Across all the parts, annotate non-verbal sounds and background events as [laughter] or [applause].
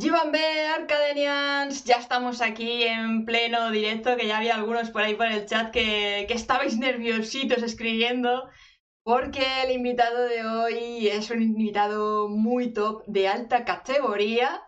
Jivanbe, Arcadenians, ya estamos aquí en pleno directo, que ya había algunos por ahí por el chat que, que estabais nerviositos escribiendo, porque el invitado de hoy es un invitado muy top, de alta categoría,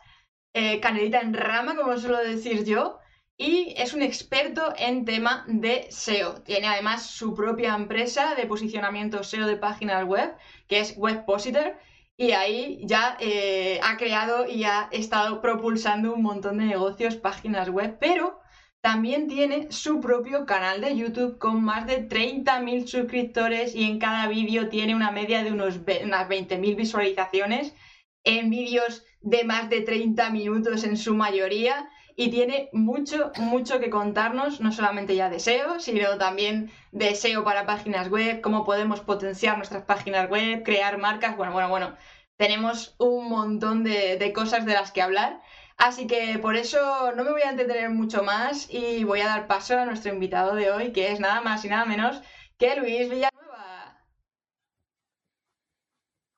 eh, canelita en rama, como suelo decir yo, y es un experto en tema de SEO. Tiene además su propia empresa de posicionamiento SEO de páginas web, que es Webpositor, y ahí ya eh, ha creado y ha estado propulsando un montón de negocios, páginas web, pero también tiene su propio canal de YouTube con más de 30.000 suscriptores y en cada vídeo tiene una media de unos unas 20.000 visualizaciones en vídeos de más de 30 minutos en su mayoría y tiene mucho, mucho que contarnos, no solamente ya de SEO, sino también de SEO para páginas web, cómo podemos potenciar nuestras páginas web, crear marcas, bueno, bueno, bueno, tenemos un montón de, cosas de las que hablar. Así que por eso no me voy a entretener mucho más y voy a dar paso a nuestro invitado de hoy, que es nada más y nada menos que Luis Villanueva.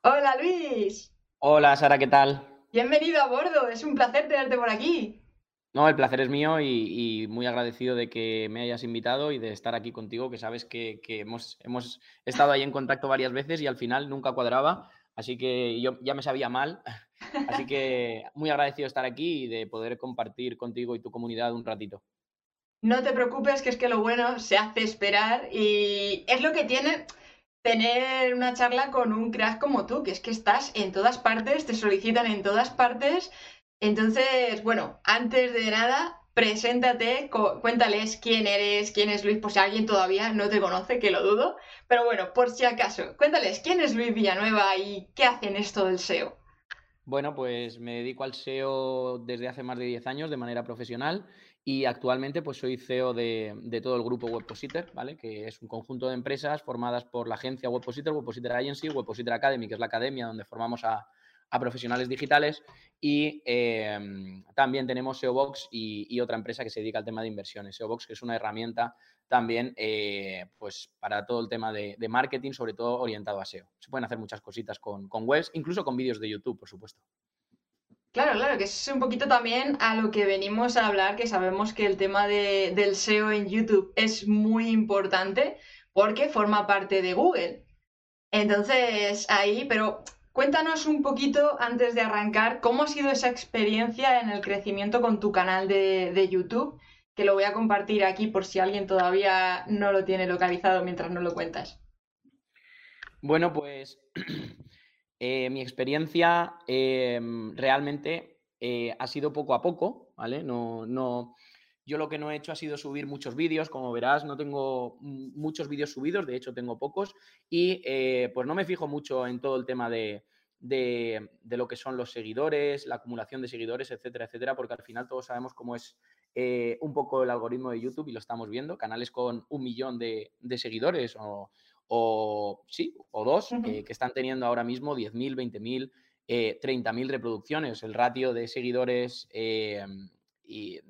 Hola Luis. Hola Sara, ¿qué tal? Bienvenido a bordo, es un placer tenerte por aquí. No, el placer es mío y, muy agradecido de que me hayas invitado y de estar aquí contigo, que sabes que, hemos, hemos, estado ahí en contacto varias veces y al final nunca cuadraba, así que yo ya me sabía mal, [laughs] así que muy agradecido de estar aquí y de poder compartir contigo y tu comunidad un ratito. No te preocupes, que es que lo bueno se hace esperar y es lo que tiene tener una charla con un crack como tú, que es que estás en todas partes, te solicitan en todas partes entonces, bueno, antes de nada, preséntate, cuéntales quién eres, quién es Luis, por si alguien todavía no te conoce, que lo dudo. Pero bueno, por si acaso, cuéntales quién es Luis Villanueva y qué hacen esto del SEO. Bueno, pues me dedico al SEO desde hace más de 10 años de manera profesional y actualmente pues soy CEO de, de todo el grupo Webpositor, ¿vale? Que es un conjunto de empresas formadas por la agencia Webpositor, Webpositor Agency, Webpositor Academy, que es la academia donde formamos a, a profesionales digitales y em, también tenemos SEObox y, y, otra empresa que se dedica al tema de inversiones. SEObox, que es una herramienta también eh, pues para todo el tema de, marketing, sobre todo orientado a SEO. Se pueden hacer muchas cositas con, webs, incluso con vídeos de YouTube, por supuesto. Claro, claro, que es un poquito también a lo que venimos a hablar, que sabemos que el tema de, del SEO en YouTube es muy importante porque forma parte de Google. Entonces, ahí, pero Cuéntanos un poquito, antes de arrancar, cómo ha sido esa experiencia en el crecimiento con tu canal de, YouTube, que lo voy a compartir aquí por si alguien todavía no lo tiene localizado mientras no lo cuentas. Bueno, pues [clears throat] eh, mi experiencia em, realmente eh, ha sido poco a poco, ¿vale? No, no, yo lo que no he hecho ha sido subir muchos vídeos, como verás, no tengo muchos vídeos subidos, de hecho tengo pocos, y eh, pues no me fijo mucho en todo el tema de, lo que son los seguidores, la acumulación de seguidores, etcétera, etcétera, porque al final todos sabemos cómo es eh, un poco el algoritmo de YouTube y lo estamos viendo, canales con un millón de, seguidores o, sí, o dos, que están teniendo ahora mismo 10.000, 20.000, eh, 30.000 reproducciones. El ratio de seguidores eh, y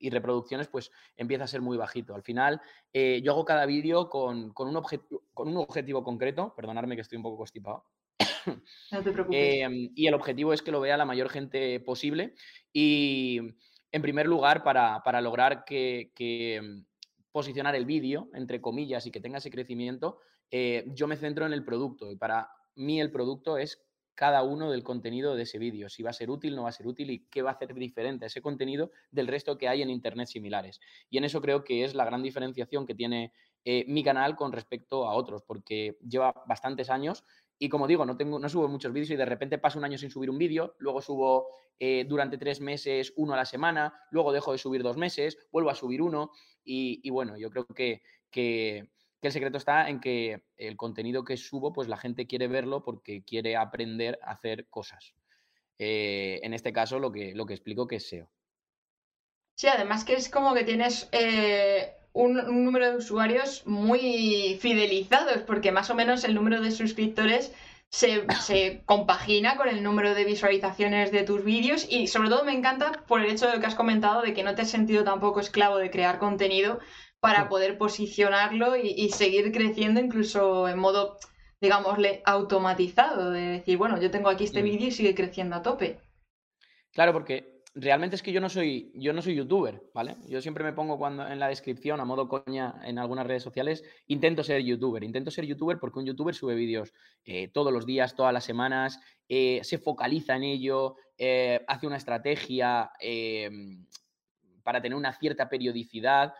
y reproducciones, pues empieza a ser muy bajito. Al final, eh, yo hago cada vídeo con, un con un objetivo concreto, perdonadme que estoy un poco constipado. No te [coughs] preocupes. Em, y el objetivo es que lo vea la mayor gente posible. Y en primer lugar, para, lograr que, em, posicionar el vídeo, entre comillas, y que tenga ese crecimiento, eh, yo me centro en el producto. Y para mí el producto es cada uno del contenido de ese vídeo, si va a ser útil, no va a ser útil y qué va a hacer diferente ese contenido del resto que hay en Internet similares. Y en eso creo que es la gran diferenciación que tiene eh, mi canal con respecto a otros, porque lleva bastantes años y como digo, no, tengo, no subo muchos vídeos y de repente paso un año sin subir un vídeo, luego subo eh, durante tres meses uno a la semana, luego dejo de subir dos meses, vuelvo a subir uno y, bueno, yo creo que, que que el secreto está en que el contenido que subo, pues la gente quiere verlo porque quiere aprender a hacer cosas. Eh, en este caso, lo que, lo que explico que es SEO. Sí, además que es como que tienes eh, un, número de usuarios muy fidelizados, porque más o menos el número de suscriptores se, se, compagina con el número de visualizaciones de tus vídeos y sobre todo me encanta por el hecho de lo que has comentado de que no te has sentido tampoco esclavo de crear contenido, para poder posicionarlo y, seguir creciendo incluso en modo, digámosle, automatizado, de decir, bueno, yo tengo aquí este mm. vídeo y sigue creciendo a tope. Claro, porque realmente es que yo no soy, yo no soy youtuber, ¿vale? Yo siempre me pongo cuando en la descripción, a modo coña, en algunas redes sociales, intento ser youtuber. Intento ser youtuber porque un youtuber sube vídeos eh, todos los días, todas las semanas, eh, se focaliza en ello, eh, hace una estrategia para tener una cierta periodicidad.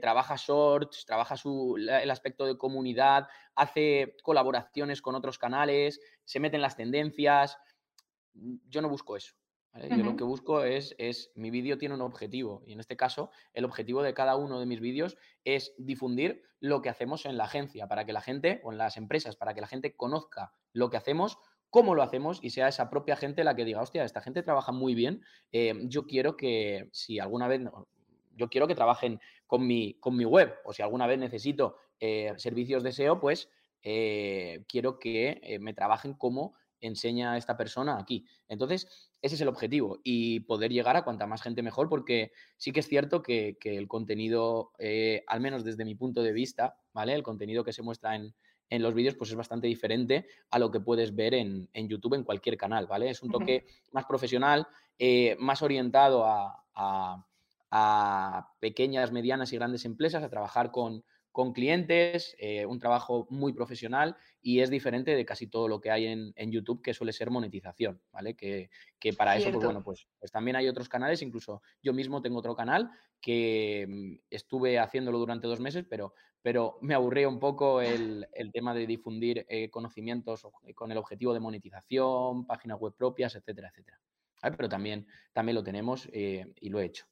Trabaja shorts, trabaja el aspecto de comunidad, hace colaboraciones con otros canales, se mete en las tendencias. Yo no busco eso. Yo lo que busco es, es mi vídeo tiene un objetivo y en este caso el objetivo de cada uno de mis vídeos es difundir lo que hacemos en la agencia para que la gente o en las empresas, para que la gente conozca lo que hacemos, cómo lo hacemos y sea esa propia gente la que diga, hostia, esta gente trabaja muy bien, eh, yo quiero que si alguna vez, yo quiero que trabajen con mi, con mi web o si alguna vez necesito eh, servicios de SEO, pues eh, quiero que me trabajen como enseña esta persona aquí. Entonces, ese es el objetivo y poder llegar a cuanta más gente mejor, porque sí que es cierto que, el contenido, eh, al menos desde mi punto de vista, ¿vale? El contenido que se muestra en, los vídeos, pues es bastante diferente a lo que puedes ver en, YouTube en cualquier canal, ¿vale? Es un toque más profesional, eh, más orientado a, a pequeñas, medianas y grandes empresas, a trabajar con, con clientes, eh, un trabajo muy profesional y es diferente de casi todo lo que hay en, YouTube, que suele ser monetización, ¿vale? Que, para eso, pues bueno, pues, pues, también hay otros canales, incluso yo mismo tengo otro canal que mm, estuve haciéndolo durante dos meses, pero, pero me aburría un poco el, tema de difundir eh, conocimientos con el objetivo de monetización, páginas web propias, etcétera, etcétera. Pero también, también lo tenemos eh, y lo he hecho.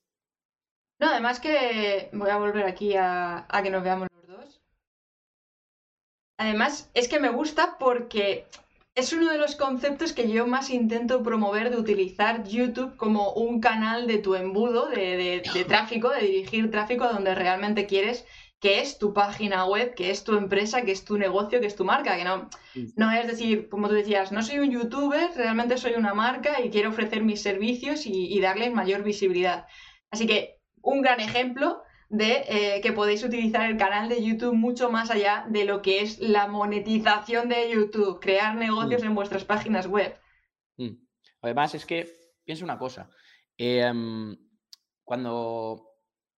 No, además que voy a volver aquí a, que nos veamos los dos. Además, es que me gusta porque es uno de los conceptos que yo más intento promover de utilizar YouTube como un canal de tu embudo de, tráfico, de dirigir tráfico a donde realmente quieres, que es tu página web, que es tu empresa, que es tu negocio, que es tu marca, que no, no es decir, como tú decías, no soy un youtuber, realmente soy una marca y quiero ofrecer mis servicios y, y darles mayor visibilidad. Así que un gran ejemplo de eh, que podéis utilizar el canal de YouTube mucho más allá de lo que es la monetización de YouTube, crear negocios mm. en vuestras páginas web. Mm. Además, es que piensa una cosa. Em, cuando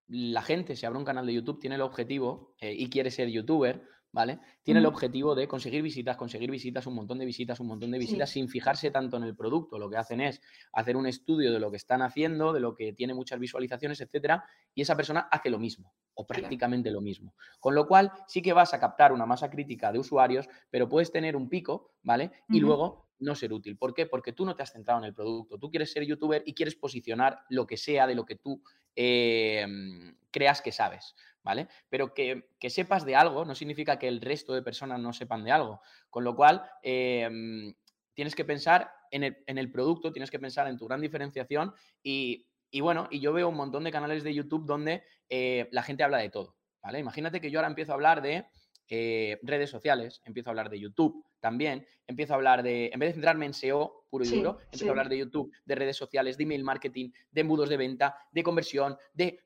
la gente se abre un canal de YouTube, tiene el objetivo eh, y quiere ser youtuber, ¿vale? Tiene el objetivo de conseguir visitas, conseguir visitas, un montón de visitas, un montón de visitas, sin fijarse tanto en el producto. Lo que hacen es hacer un estudio de lo que están haciendo, de lo que tiene muchas visualizaciones, etcétera, y esa persona hace lo mismo, o prácticamente lo mismo. Con lo cual, sí que vas a captar una masa crítica de usuarios, pero puedes tener un pico, ¿vale? Y luego no ser útil. ¿Por qué? Porque tú no te has centrado en el producto. Tú quieres ser youtuber y quieres posicionar lo que sea de lo que tú em, creas que sabes. ¿Vale? Pero que, sepas de algo no significa que el resto de personas no sepan de algo. Con lo cual, em, tienes que pensar en el, producto, tienes que pensar en tu gran diferenciación y, bueno, y yo veo un montón de canales de YouTube donde eh, la gente habla de todo, ¿vale? Imagínate que yo ahora empiezo a hablar de eh, redes sociales, empiezo a hablar de YouTube también, empiezo a hablar de, en vez de centrarme en SEO puro y duro, empiezo a hablar de YouTube, de redes sociales, de email marketing, de embudos de venta, de conversión, de...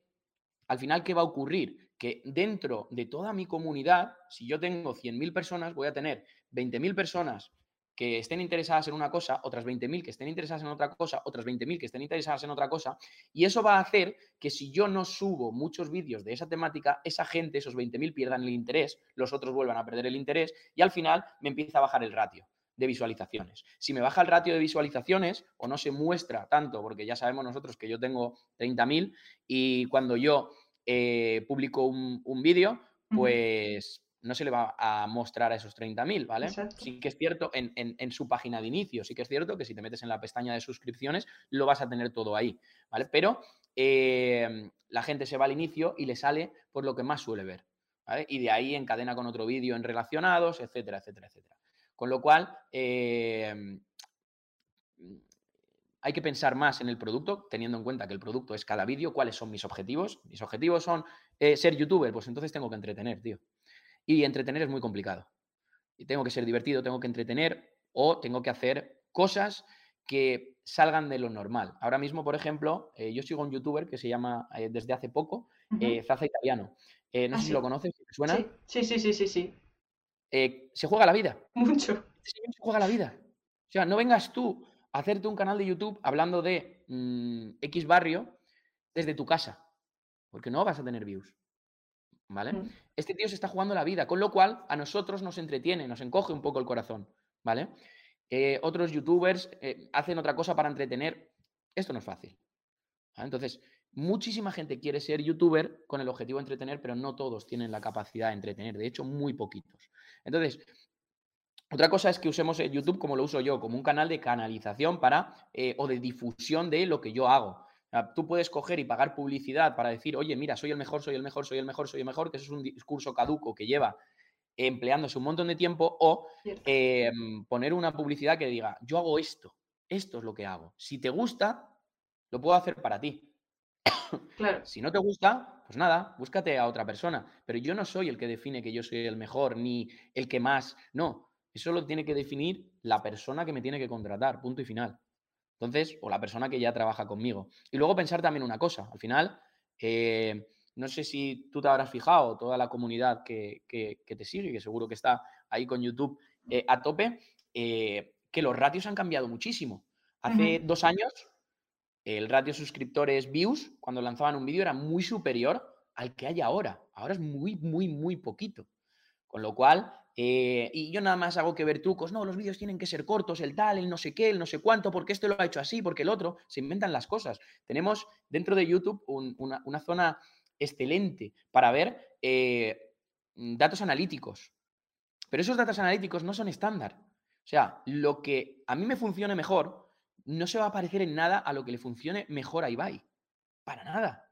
Al final, ¿qué va a ocurrir? Que dentro de toda mi comunidad, si yo tengo 100.000 personas, voy a tener 20.000 personas que estén interesadas en una cosa, otras 20.000 que estén interesadas en otra cosa, otras 20.000 que estén interesadas en otra cosa, y eso va a hacer que si yo no subo muchos vídeos de esa temática, esa gente, esos 20.000 pierdan el interés, los otros vuelvan a perder el interés y al final me empieza a bajar el ratio de visualizaciones. Si me baja el ratio de visualizaciones o no se muestra tanto, porque ya sabemos nosotros que yo tengo 30.000 y cuando yo eh, publico un, vídeo, pues no se le va a mostrar a esos 30.000, ¿vale? Sí que es cierto en, su página de inicio, sí que es cierto que si te metes en la pestaña de suscripciones lo vas a tener todo ahí, ¿vale? Pero em, la gente se va al inicio y le sale por lo que más suele ver, ¿vale? Y de ahí encadena con otro vídeo en relacionados, etcétera, etcétera, etcétera. Con lo cual, em, hay que pensar más en el producto, teniendo en cuenta que el producto es cada vídeo, cuáles son mis objetivos. Mis objetivos son eh, ser youtuber, pues entonces tengo que entretener, tío. Y entretener es muy complicado. Y tengo que ser divertido, tengo que entretener o tengo que hacer cosas que salgan de lo normal. Ahora mismo, por ejemplo, eh, yo sigo un youtuber que se llama eh, desde hace poco, Zaza Italiano. no ah, sé si lo conoces, ¿te suena? Sí, sí, sí, sí, sí. se juega la vida. Mucho. se juega la vida. O sea, no vengas tú hacerte un canal de YouTube hablando de mm, X barrio desde tu casa, porque no vas a tener views. ¿Vale? Mm. Este tío se está jugando la vida, con lo cual a nosotros nos entretiene, nos encoge un poco el corazón, ¿vale? Eh, otros youtubers eh, hacen otra cosa para entretener. Esto no es fácil. Entonces, muchísima gente quiere ser youtuber con el objetivo de entretener, pero no todos tienen la capacidad de entretener. De hecho, muy poquitos. Entonces, otra cosa es que usemos YouTube como lo uso yo, como un canal de canalización para eh, o de difusión de lo que yo hago. tú puedes coger y pagar publicidad para decir, oye, mira, soy el mejor, soy el mejor, soy el mejor, soy el mejor, que eso es un discurso caduco que lleva empleándose un montón de tiempo, o em, poner una publicidad que diga, yo hago esto, esto es lo que hago. Si te gusta, lo puedo hacer para ti. Claro. Si no te gusta, pues nada, búscate a otra persona. Pero yo no soy el que define que yo soy el mejor, ni el que más. No, eso lo tiene que definir la persona que me tiene que contratar, punto y final. Entonces, o la persona que ya trabaja conmigo. Y luego pensar también una cosa, al final, eh, no sé si tú te habrás fijado, toda la comunidad que, te sigue, que seguro que está ahí con YouTube eh, a tope, eh, que los ratios han cambiado muchísimo. Hace dos años, el ratio suscriptores views, cuando lanzaban un vídeo, era muy superior al que hay ahora. Ahora es muy, muy, muy poquito. Con lo cual, eh, y yo nada más hago que ver trucos, no, los vídeos tienen que ser cortos, el tal, el no sé qué, el no sé cuánto, porque este lo ha hecho así, porque el otro, se inventan las cosas. Tenemos dentro de YouTube una, zona excelente para ver eh, datos analíticos. Pero esos datos analíticos no son estándar. O sea, lo que a mí me funcione mejor no se va a parecer en nada a lo que le funcione mejor a Ibai. Para nada.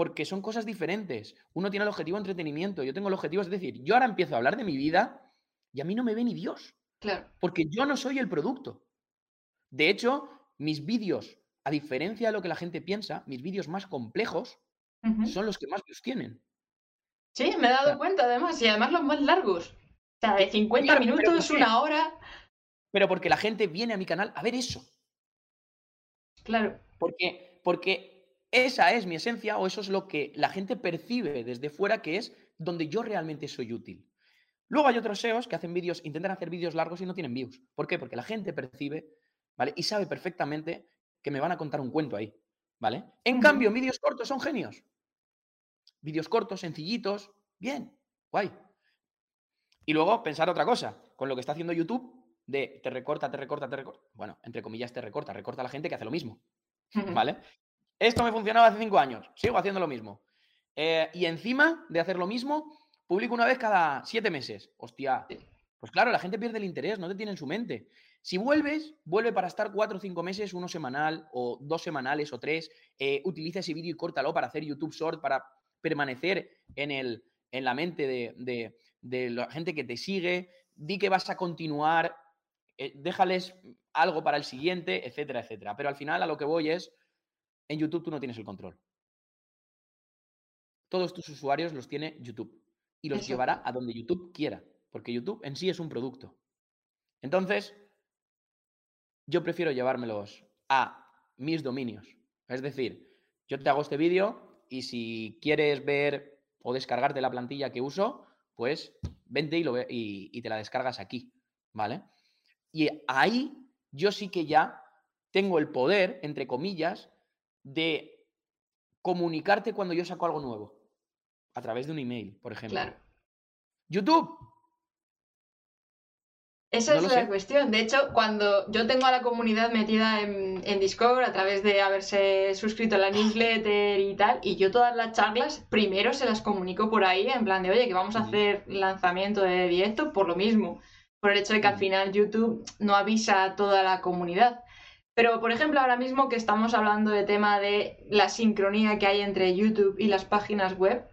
Porque son cosas diferentes. Uno tiene el objetivo de entretenimiento, yo tengo el objetivo, es decir, yo ahora empiezo a hablar de mi vida y a mí no me ve ni Dios. Claro. Porque yo no soy el producto. De hecho, mis vídeos, a diferencia de lo que la gente piensa, mis vídeos más complejos son los que más views tienen. Sí, me he dado cuenta además, y además los más largos. O sea, de 50 minutos, una hora. Pero porque la gente viene a mi canal a ver eso. Claro. Porque, porque esa es mi esencia o eso es lo que la gente percibe desde fuera que es donde yo realmente soy útil. Luego hay otros SEOs que hacen vídeos, intentan hacer vídeos largos y no tienen views. ¿Por qué? Porque la gente percibe, ¿vale? Y sabe perfectamente que me van a contar un cuento ahí, ¿vale? En cambio, vídeos cortos son genios vídeos cortos, sencillitos, bien, guay. Y luego pensar otra cosa, con lo que está haciendo YouTube, de te recorta, te recorta, te recorta. Bueno, entre comillas, te recorta, recorta a la gente que hace lo mismo. [laughs] ¿Vale? Esto me funcionaba hace cinco años, sigo haciendo lo mismo. Eh, y encima de hacer lo mismo, publico una vez cada siete meses. Hostia, pues claro, la gente pierde el interés, no te tiene en su mente. Si vuelves, vuelve para estar cuatro o cinco meses, uno semanal o dos semanales o tres. Eh, utiliza ese vídeo y córtalo para hacer YouTube Short, para permanecer en, el, en la mente de, la gente que te sigue, di que vas a continuar, eh, déjales algo para el siguiente, etcétera, etcétera. Pero al final a lo que voy es, en YouTube tú no tienes el control. Todos tus usuarios los tiene YouTube y los llevará a donde YouTube quiera, porque YouTube en sí es un producto. Entonces, yo prefiero llevármelos a mis dominios. Es decir, yo te hago este vídeo, y si quieres ver o descargarte la plantilla que uso, pues vente y, lo y, te la descargas aquí, ¿vale? Y ahí yo sí que ya tengo el poder, entre comillas, de comunicarte cuando yo saco algo nuevo, a través de un email, por ejemplo. Claro. YouTube, esa es la cuestión. De hecho, cuando yo tengo a la comunidad metida en, Discord a través de haberse suscrito a la newsletter y tal, y yo todas las charlas primero se las comunico por ahí, en plan de, oye, que vamos a hacer lanzamiento de directo por lo mismo, por el hecho de que al final YouTube no avisa a toda la comunidad. Pero, por ejemplo, ahora mismo que estamos hablando de tema de la sincronía que hay entre YouTube y las páginas web,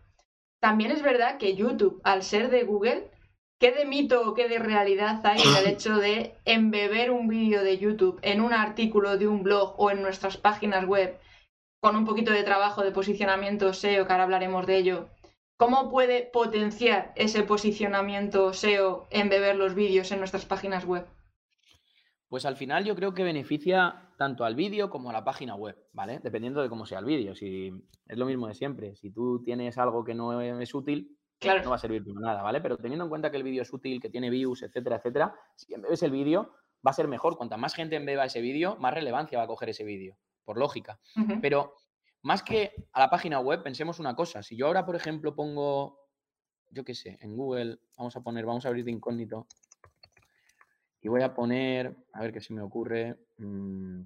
también es verdad que YouTube, al ser de Google, ¿Qué de mito o qué de realidad hay en el [laughs] hecho de embeber un vídeo de YouTube en un artículo de un blog o en nuestras páginas web con un poquito de trabajo de posicionamiento SEO, que ahora hablaremos de ello? ¿Cómo puede potenciar ese posicionamiento SEO embeber los vídeos en nuestras páginas web? Pues al final yo creo que beneficia tanto al vídeo como a la página web, ¿vale? Dependiendo de cómo sea el vídeo. Si es lo mismo de siempre. Si tú tienes algo que no es útil, Claro. No va a servir para nada, ¿vale? Pero teniendo en cuenta que el vídeo es útil, que tiene views, etcétera, etcétera, si ves el vídeo, va a ser mejor. Cuanta más gente vea ese vídeo, más relevancia va a coger ese vídeo, por lógica. Pero más que a la página web, pensemos una cosa. Si yo ahora, por ejemplo, pongo, yo qué sé, en Google, vamos a poner, vamos a abrir de incógnito. Y voy a poner, a ver qué se me ocurre. mm,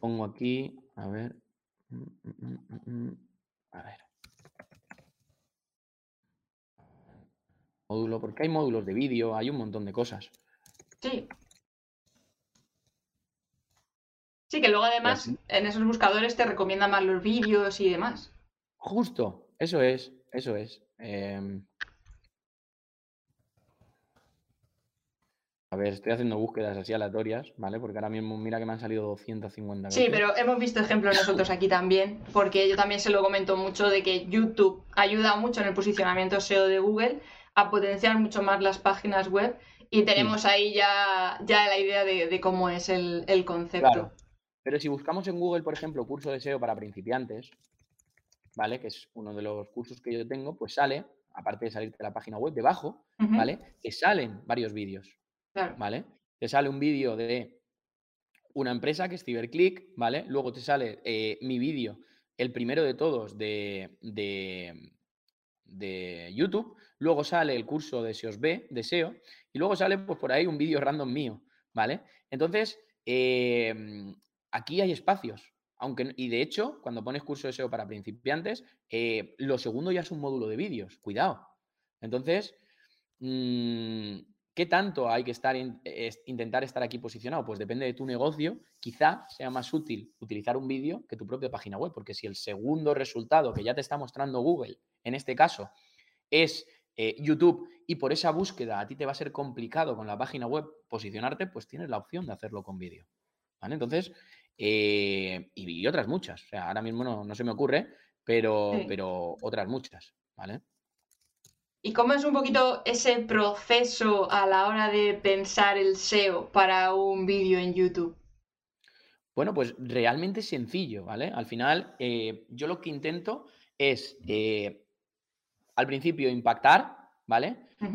pongo aquí, a ver. mm, mm, A ver. Módulo, porque hay módulos de vídeo, hay un montón de cosas. Sí. Sí, que luego además sí. en esos buscadores te recomiendan más los vídeos y demás. Justo, eso es, eso es. Em, a ver, estoy haciendo búsquedas así aleatorias, ¿vale? Porque ahora mismo mira que me han salido 250 Sí, veces. pero hemos visto ejemplos nosotros aquí también, porque yo también se lo comento mucho de que YouTube ayuda mucho en el posicionamiento SEO de Google a potenciar mucho más las páginas web y tenemos ahí ya, ya la idea de, de cómo es el, el concepto. Claro. Pero si buscamos en Google, por ejemplo, curso de SEO para principiantes, ¿vale? Que es uno de los cursos que yo tengo, pues sale, aparte de salir de la página web, debajo, ¿vale? Te salen varios vídeos, ¿vale? Te sale un vídeo de una empresa que es CiberClick, ¿vale? Luego te sale eh, mi vídeo, el primero de todos de, de, de YouTube. Luego sale el curso de SEOs B, de SEO. Y luego sale pues, por ahí un vídeo random mío, ¿vale? Entonces, eh, aquí hay espacios. Aunque, y de hecho, cuando pones curso de SEO para principiantes, eh, lo segundo ya es un módulo de vídeos. Cuidado. Entonces, mm, ¿qué tanto hay que estar in- es- intentar estar aquí posicionado? Pues depende de tu negocio. Quizá sea más útil utilizar un vídeo que tu propia página web, porque si el segundo resultado que ya te está mostrando Google, en este caso, es eh, YouTube y por esa búsqueda a ti te va a ser complicado con la página web posicionarte, pues tienes la opción de hacerlo con vídeo. ¿Vale? Entonces, eh, y, y otras muchas. O sea, ahora mismo no, no se me ocurre, pero, Sí. pero otras muchas. ¿Vale? ¿Y cómo es un poquito ese proceso a la hora de pensar el SEO para un vídeo en YouTube? Bueno, pues realmente sencillo, ¿vale? Al final, eh, yo lo que intento es, eh, al principio, impactar, ¿vale?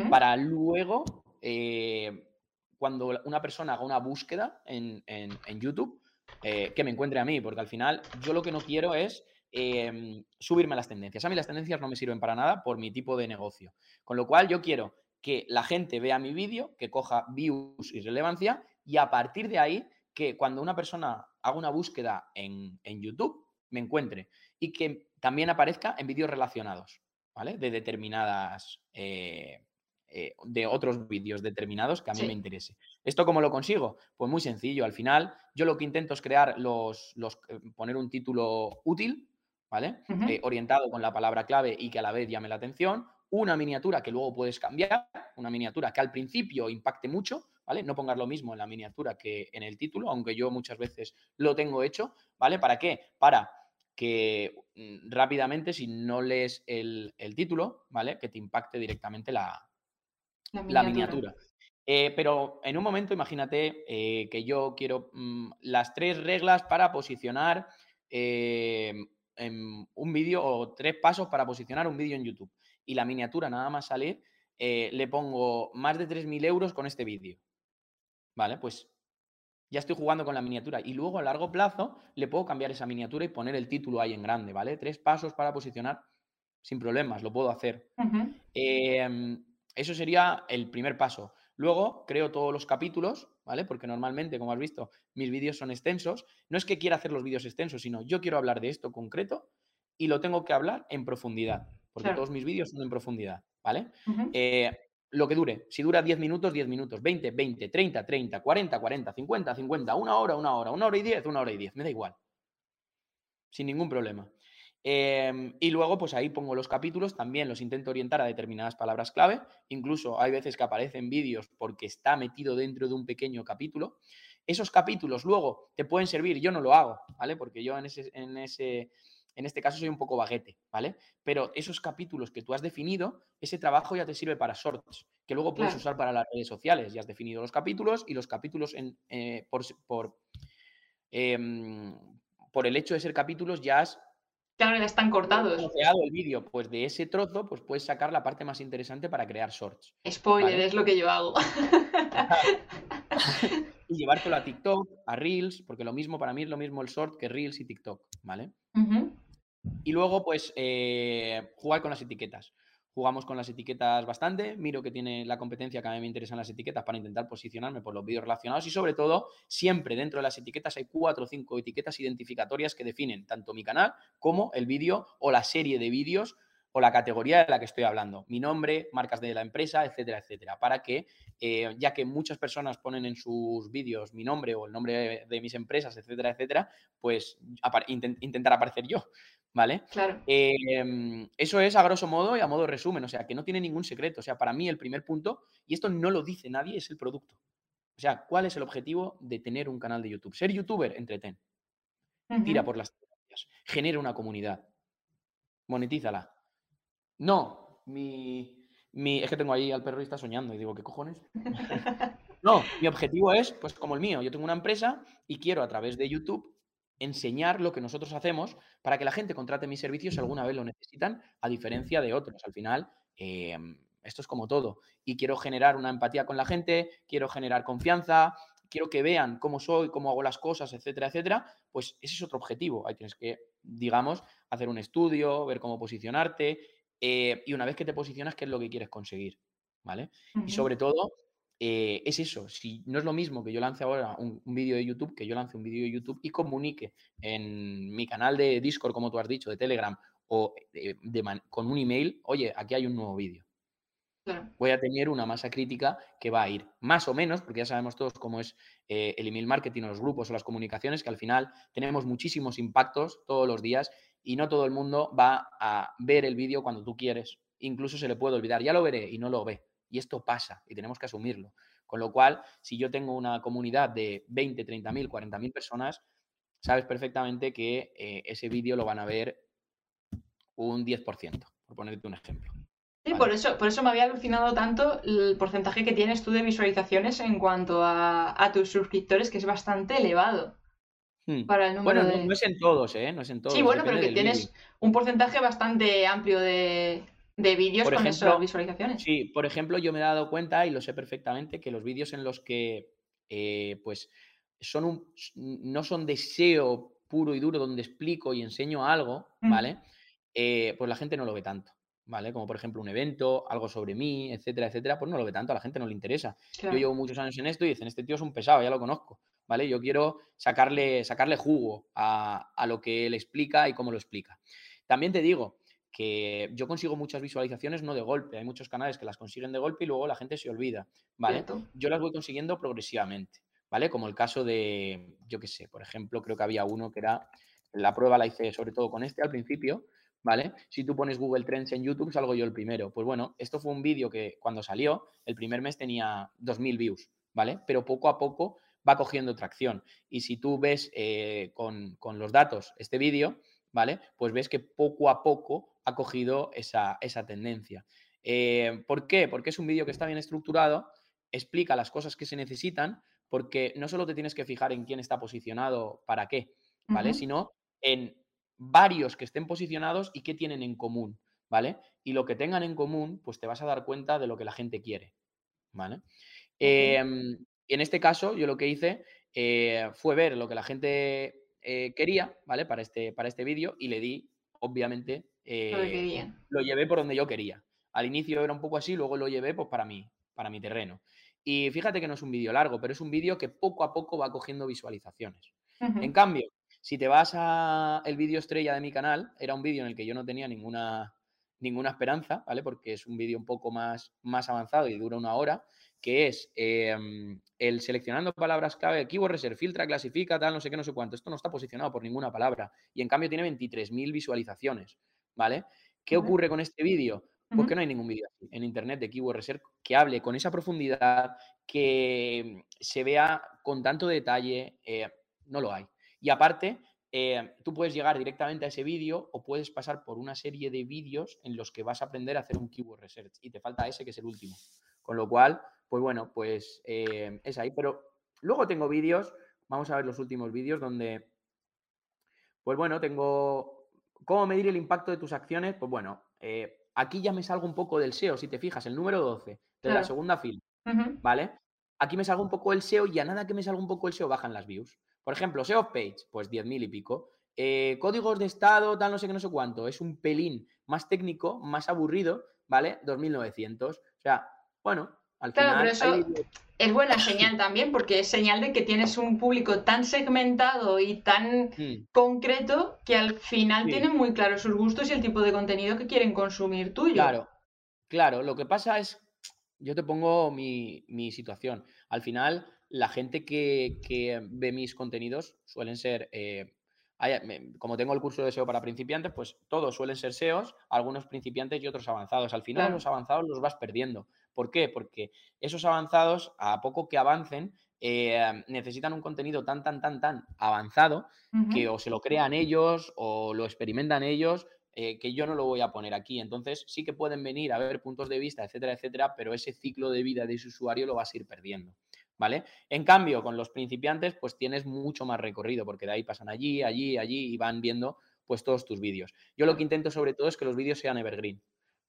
Para luego, eh, cuando una persona haga una búsqueda en, en- en YouTube, que me encuentre a mí, porque al final yo lo que no quiero es eh, subirme a las tendencias. A mí las tendencias no me sirven para nada por mi tipo de negocio. Con lo cual yo quiero que la gente vea mi vídeo, que coja views y relevancia, y a partir de ahí, que cuando una persona haga una búsqueda en, en YouTube, me encuentre y que también aparezca en vídeos relacionados, ¿vale? De determinadas, eh, eh, de otros vídeos determinados que a mí Sí. me interese. ¿Esto cómo lo consigo? Pues muy sencillo. Al final, yo lo que intento es crear los, los eh, poner un título útil, ¿vale? Eh, orientado con la palabra clave y que a la vez llame la atención. Una miniatura que luego puedes cambiar, una miniatura que al principio impacte mucho, ¿vale? No pongas lo mismo en la miniatura que en el título, aunque yo muchas veces lo tengo hecho, ¿vale? ¿Para qué? Para que mm, rápidamente, si no lees el, el título, ¿vale? Que te impacte directamente la, La la miniatura. Eh, pero en un momento, imagínate eh, que yo quiero mm, las tres reglas para posicionar eh, en un vídeo o tres pasos para posicionar un vídeo en YouTube. Y la miniatura nada más salir, eh, le pongo más de 3.000 euros con este vídeo. ¿Vale? Pues ya estoy jugando con la miniatura. Y luego a largo plazo le puedo cambiar esa miniatura y poner el título ahí en grande, ¿vale? Tres pasos para posicionar sin problemas, lo puedo hacer. Eh, eso sería el primer paso. Luego creo todos los capítulos, ¿vale? Porque normalmente, como has visto, mis vídeos son extensos. No es que quiera hacer los vídeos extensos, sino yo quiero hablar de esto concreto y lo tengo que hablar en profundidad, porque Claro. todos mis vídeos son en profundidad, ¿vale? Eh, lo que dure. Si dura 10 minutos, 10 minutos. 20, 20, 30, 30, 40, 40, 50, 50, una hora, una hora, una hora y 10, una hora y 10. Me da igual. Sin ningún problema. Eh, y luego, pues ahí pongo los capítulos, también los intento orientar a determinadas palabras clave. Incluso hay veces que aparecen vídeos porque está metido dentro de un pequeño capítulo. Esos capítulos luego te pueden servir, yo no lo hago, ¿vale? Porque yo en ese, en ese, en este caso soy un poco baguete, ¿vale? Pero esos capítulos que tú has definido, ese trabajo ya te sirve para shorts, que luego puedes Claro. usar para las redes sociales. Ya has definido los capítulos y los capítulos en, eh, por, por, em, por el hecho de ser capítulos ya has Claro, ya están cortados. Troceado el vídeo, pues de ese trozo, pues puedes sacar la parte más interesante para crear shorts. Spoiler, ¿vale? es lo que yo hago. [laughs] y llevártelo a TikTok, a Reels, porque lo mismo, para mí es lo mismo el short que Reels y TikTok, ¿vale? Y luego, pues, eh, jugar con las etiquetas. Jugamos con las etiquetas bastante, miro que tiene la competencia que a mí me interesan las etiquetas para intentar posicionarme por los vídeos relacionados y sobre todo, siempre dentro de las etiquetas hay cuatro o cinco etiquetas identificatorias que definen tanto mi canal como el vídeo o la serie de vídeos o la categoría de la que estoy hablando. Mi nombre, marcas de la empresa, etcétera, etcétera. Para que, eh, ya que muchas personas ponen en sus vídeos mi nombre o el nombre de, mis empresas, etcétera, etcétera, pues intentar aparecer yo, ¿vale? Claro. Eh, em, eso es a grosso modo y a modo resumen, o sea, que no tiene ningún secreto. O sea, para mí el primer punto, y esto no lo dice nadie, es el producto. O sea, ¿cuál es el objetivo de tener un canal de YouTube? Ser youtuber, entretén. Tira por las tendencias, genera una comunidad, monetízala. No, mi, mi- Es que tengo ahí al perro y está soñando y digo, ¿qué cojones? [laughs] No, mi objetivo es, pues como el mío, yo tengo una empresa y quiero a través de YouTube enseñar lo que nosotros hacemos para que la gente contrate mis servicios si alguna vez lo necesitan, a diferencia de otros. Al final, eh, esto es como todo. Y quiero generar una empatía con la gente, quiero generar confianza, quiero que vean cómo soy, cómo hago las cosas, etcétera, etcétera. Pues ese es otro objetivo. Ahí tienes que, digamos, hacer un estudio, ver cómo posicionarte eh, y una vez que te posicionas, qué es lo que quieres conseguir. ¿Vale? Y sobre todo, eh, es eso. Si no es lo mismo que yo lance ahora un, un vídeo de YouTube, que yo lance un vídeo de YouTube y comunique en mi canal de Discord, como tú has dicho, de Telegram o eh, de man- con un email, oye, aquí hay un nuevo vídeo. Claro. Voy a tener una masa crítica que va a ir más o menos, porque ya sabemos todos cómo es eh, el email marketing o los grupos o las comunicaciones, que al final tenemos muchísimos impactos todos los días y no todo el mundo va a ver el vídeo cuando tú quieres. Incluso se le puede olvidar, ya lo veré y no lo ve. Y esto pasa y tenemos que asumirlo. Con lo cual, si yo tengo una comunidad de 20, 30 mil, 40 mil personas, sabes perfectamente que eh, ese vídeo lo van a ver un 10%, por ponerte un ejemplo. Sí, Vale. por eso, por eso me había alucinado tanto el porcentaje que tienes tú de visualizaciones en cuanto a, a tus suscriptores, que es bastante elevado Hmm. para el número Bueno, no, de... no es en todos, ¿eh? No es en todos. Sí, bueno, pero que tienes un porcentaje bastante amplio de, de vídeos Por con ejemplo, esas visualizaciones. Sí, por ejemplo, yo me he dado cuenta y lo sé perfectamente que los vídeos en los que eh, pues son un, no son de SEO puro y duro donde explico y enseño algo, Mm. ¿vale? Eh, pues la gente no lo ve tanto, ¿vale? Como por ejemplo un evento, algo sobre mí, etcétera, etcétera, pues no lo ve tanto, a la gente no le interesa. Claro. Yo llevo muchos años en esto y dicen, este tío es un pesado, ya lo conozco, ¿vale? Yo quiero sacarle, sacarle jugo a, a lo que él explica y cómo lo explica. También te digo que yo consigo muchas visualizaciones no de golpe, hay muchos canales que las consiguen de golpe y luego la gente se olvida, ¿vale? Cierto. Yo las voy consiguiendo progresivamente, ¿vale? Como el caso de, yo qué sé, por ejemplo, creo que había uno que era, la prueba la hice sobre todo con este al principio, ¿vale? Si tú pones Google Trends en YouTube, salgo yo el primero. Pues bueno, esto fue un vídeo que cuando salió, el primer mes tenía 2.000 views, ¿vale? Pero poco a poco va cogiendo tracción. Y si tú ves eh, con, con los datos este vídeo, ¿vale? Pues ves que poco a poco ha cogido esa, esa tendencia. Eh, ¿Por qué? Porque es un vídeo que está bien estructurado, explica las cosas que se necesitan, porque no solo te tienes que fijar en quién está posicionado para qué, ¿vale? Sino en varios que estén posicionados y qué tienen en común, ¿vale? Y lo que tengan en común, pues te vas a dar cuenta de lo que la gente quiere, ¿vale? Ok. Em, y en este caso, yo lo que hice eh, fue ver lo que la gente eh, quería, ¿vale? Para este, para este vídeo y le di, obviamente, eh, lo llevé por donde yo quería. Al inicio era un poco así, luego lo llevé pues para mí, para mi terreno. Y fíjate que no es un vídeo largo, pero es un vídeo que poco a poco va cogiendo visualizaciones. En cambio, si te vas a el vídeo estrella de mi canal, era un vídeo en el que yo no tenía ninguna, ninguna esperanza, ¿vale? Porque es un vídeo un poco más, más avanzado y dura una hora, que es eh, el seleccionando palabras clave, keyword reserve, filtra, clasifica, tal, no sé qué, no sé cuánto. Esto no está posicionado por ninguna palabra y en cambio tiene 23.000 visualizaciones, ¿vale? ¿Qué ocurre con este vídeo? Pues que no hay ningún vídeo en internet de keyword research que hable con esa profundidad, que se vea con tanto detalle, eh, no lo hay. Y aparte, eh, tú puedes llegar directamente a ese vídeo o puedes pasar por una serie de vídeos en los que vas a aprender a hacer un keyword research y te falta ese que es el último. Con lo cual, pues bueno, pues eh, es ahí. Pero luego tengo vídeos, vamos a ver los últimos vídeos donde, pues bueno, tengo ¿Cómo medir el impacto de tus acciones? Pues bueno, eh, aquí ya me salgo un poco del SEO, si te fijas, el número 12 de la segunda fila, ¿vale? Aquí me salgo un poco el SEO y a nada que me salga un poco el SEO bajan las views. Por ejemplo, SEO page, pues 10.000 y pico. Eh, códigos de estado, tal, no sé qué, no sé cuánto. Es un pelín más técnico, más aburrido, ¿vale? 2.900. O sea, bueno, al claro, final... Pero eso es buena señal también, porque es señal de que tienes un público tan segmentado y tan hmm. concreto que al final tienen muy claros sus gustos y el tipo de contenido que quieren consumir tuyo. Claro, claro. Lo que pasa es, yo te pongo mi, situación. Al final, la gente que, ve mis contenidos suelen ser... Eh, como tengo el curso de SEO para principiantes, pues todos suelen ser SEOs, algunos principiantes y otros avanzados. Al final los avanzados los vas perdiendo. ¿Por qué? Porque esos avanzados, a poco que avancen, eh, necesitan un contenido tan, tan, tan, tan avanzado que o se lo crean ellos o lo experimentan ellos, eh, que yo no lo voy a poner aquí. Entonces sí que pueden venir a ver puntos de vista, etcétera, etcétera, pero ese ciclo de vida de ese usuario lo vas a ir perdiendo. ¿Vale? En cambio, con los principiantes, pues tienes mucho más recorrido, porque de ahí pasan allí, allí, allí y van viendo pues todos tus vídeos. Yo lo que intento sobre todo es que los vídeos sean evergreen.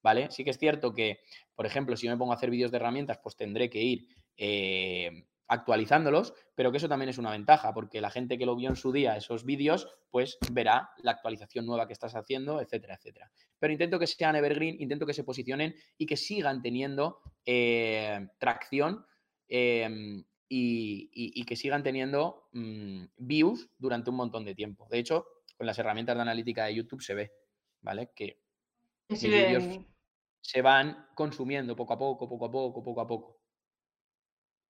¿Vale? Sí que es cierto que, por ejemplo, si yo me pongo a hacer vídeos de herramientas, pues tendré que ir eh, actualizándolos, pero que eso también es una ventaja, porque la gente que lo vio en su día, esos vídeos, pues verá la actualización nueva que estás haciendo, etcétera, etcétera. Pero intento que sean evergreen, intento que se posicionen y que sigan teniendo eh, tracción em, y, que sigan teniendo mm, views durante un montón de tiempo. De hecho, con las herramientas de analítica de YouTube se ve, ¿vale? Que, vídeos se van consumiendo poco a poco, poco a poco, poco a poco.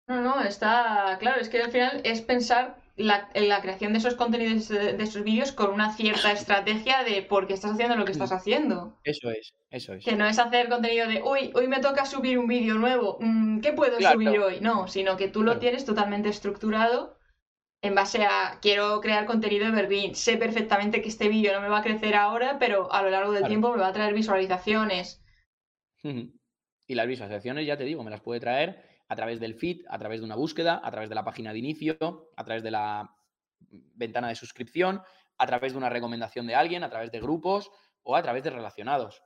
No, no, está claro, es que al final es pensar en la creación de esos contenidos, de, esos vídeos con una cierta [clears throat] estrategia de por qué estás haciendo lo que estás mm. haciendo. Eso es, eso es. Que no es hacer contenido de, uy, hoy me toca subir un vídeo nuevo, mm, ¿qué puedo subir hoy? No, sino que tú lo tienes totalmente estructurado en base a quiero crear contenido evergreen. Sé perfectamente que este vídeo no me va a crecer ahora, pero a lo largo del tiempo me va a traer visualizaciones y las visualizaciones, ya te digo, me las puede traer a través del feed, a través de una búsqueda, a través de la página de inicio, a través de la ventana de suscripción, a través de una recomendación de alguien, a través de grupos o a través de relacionados.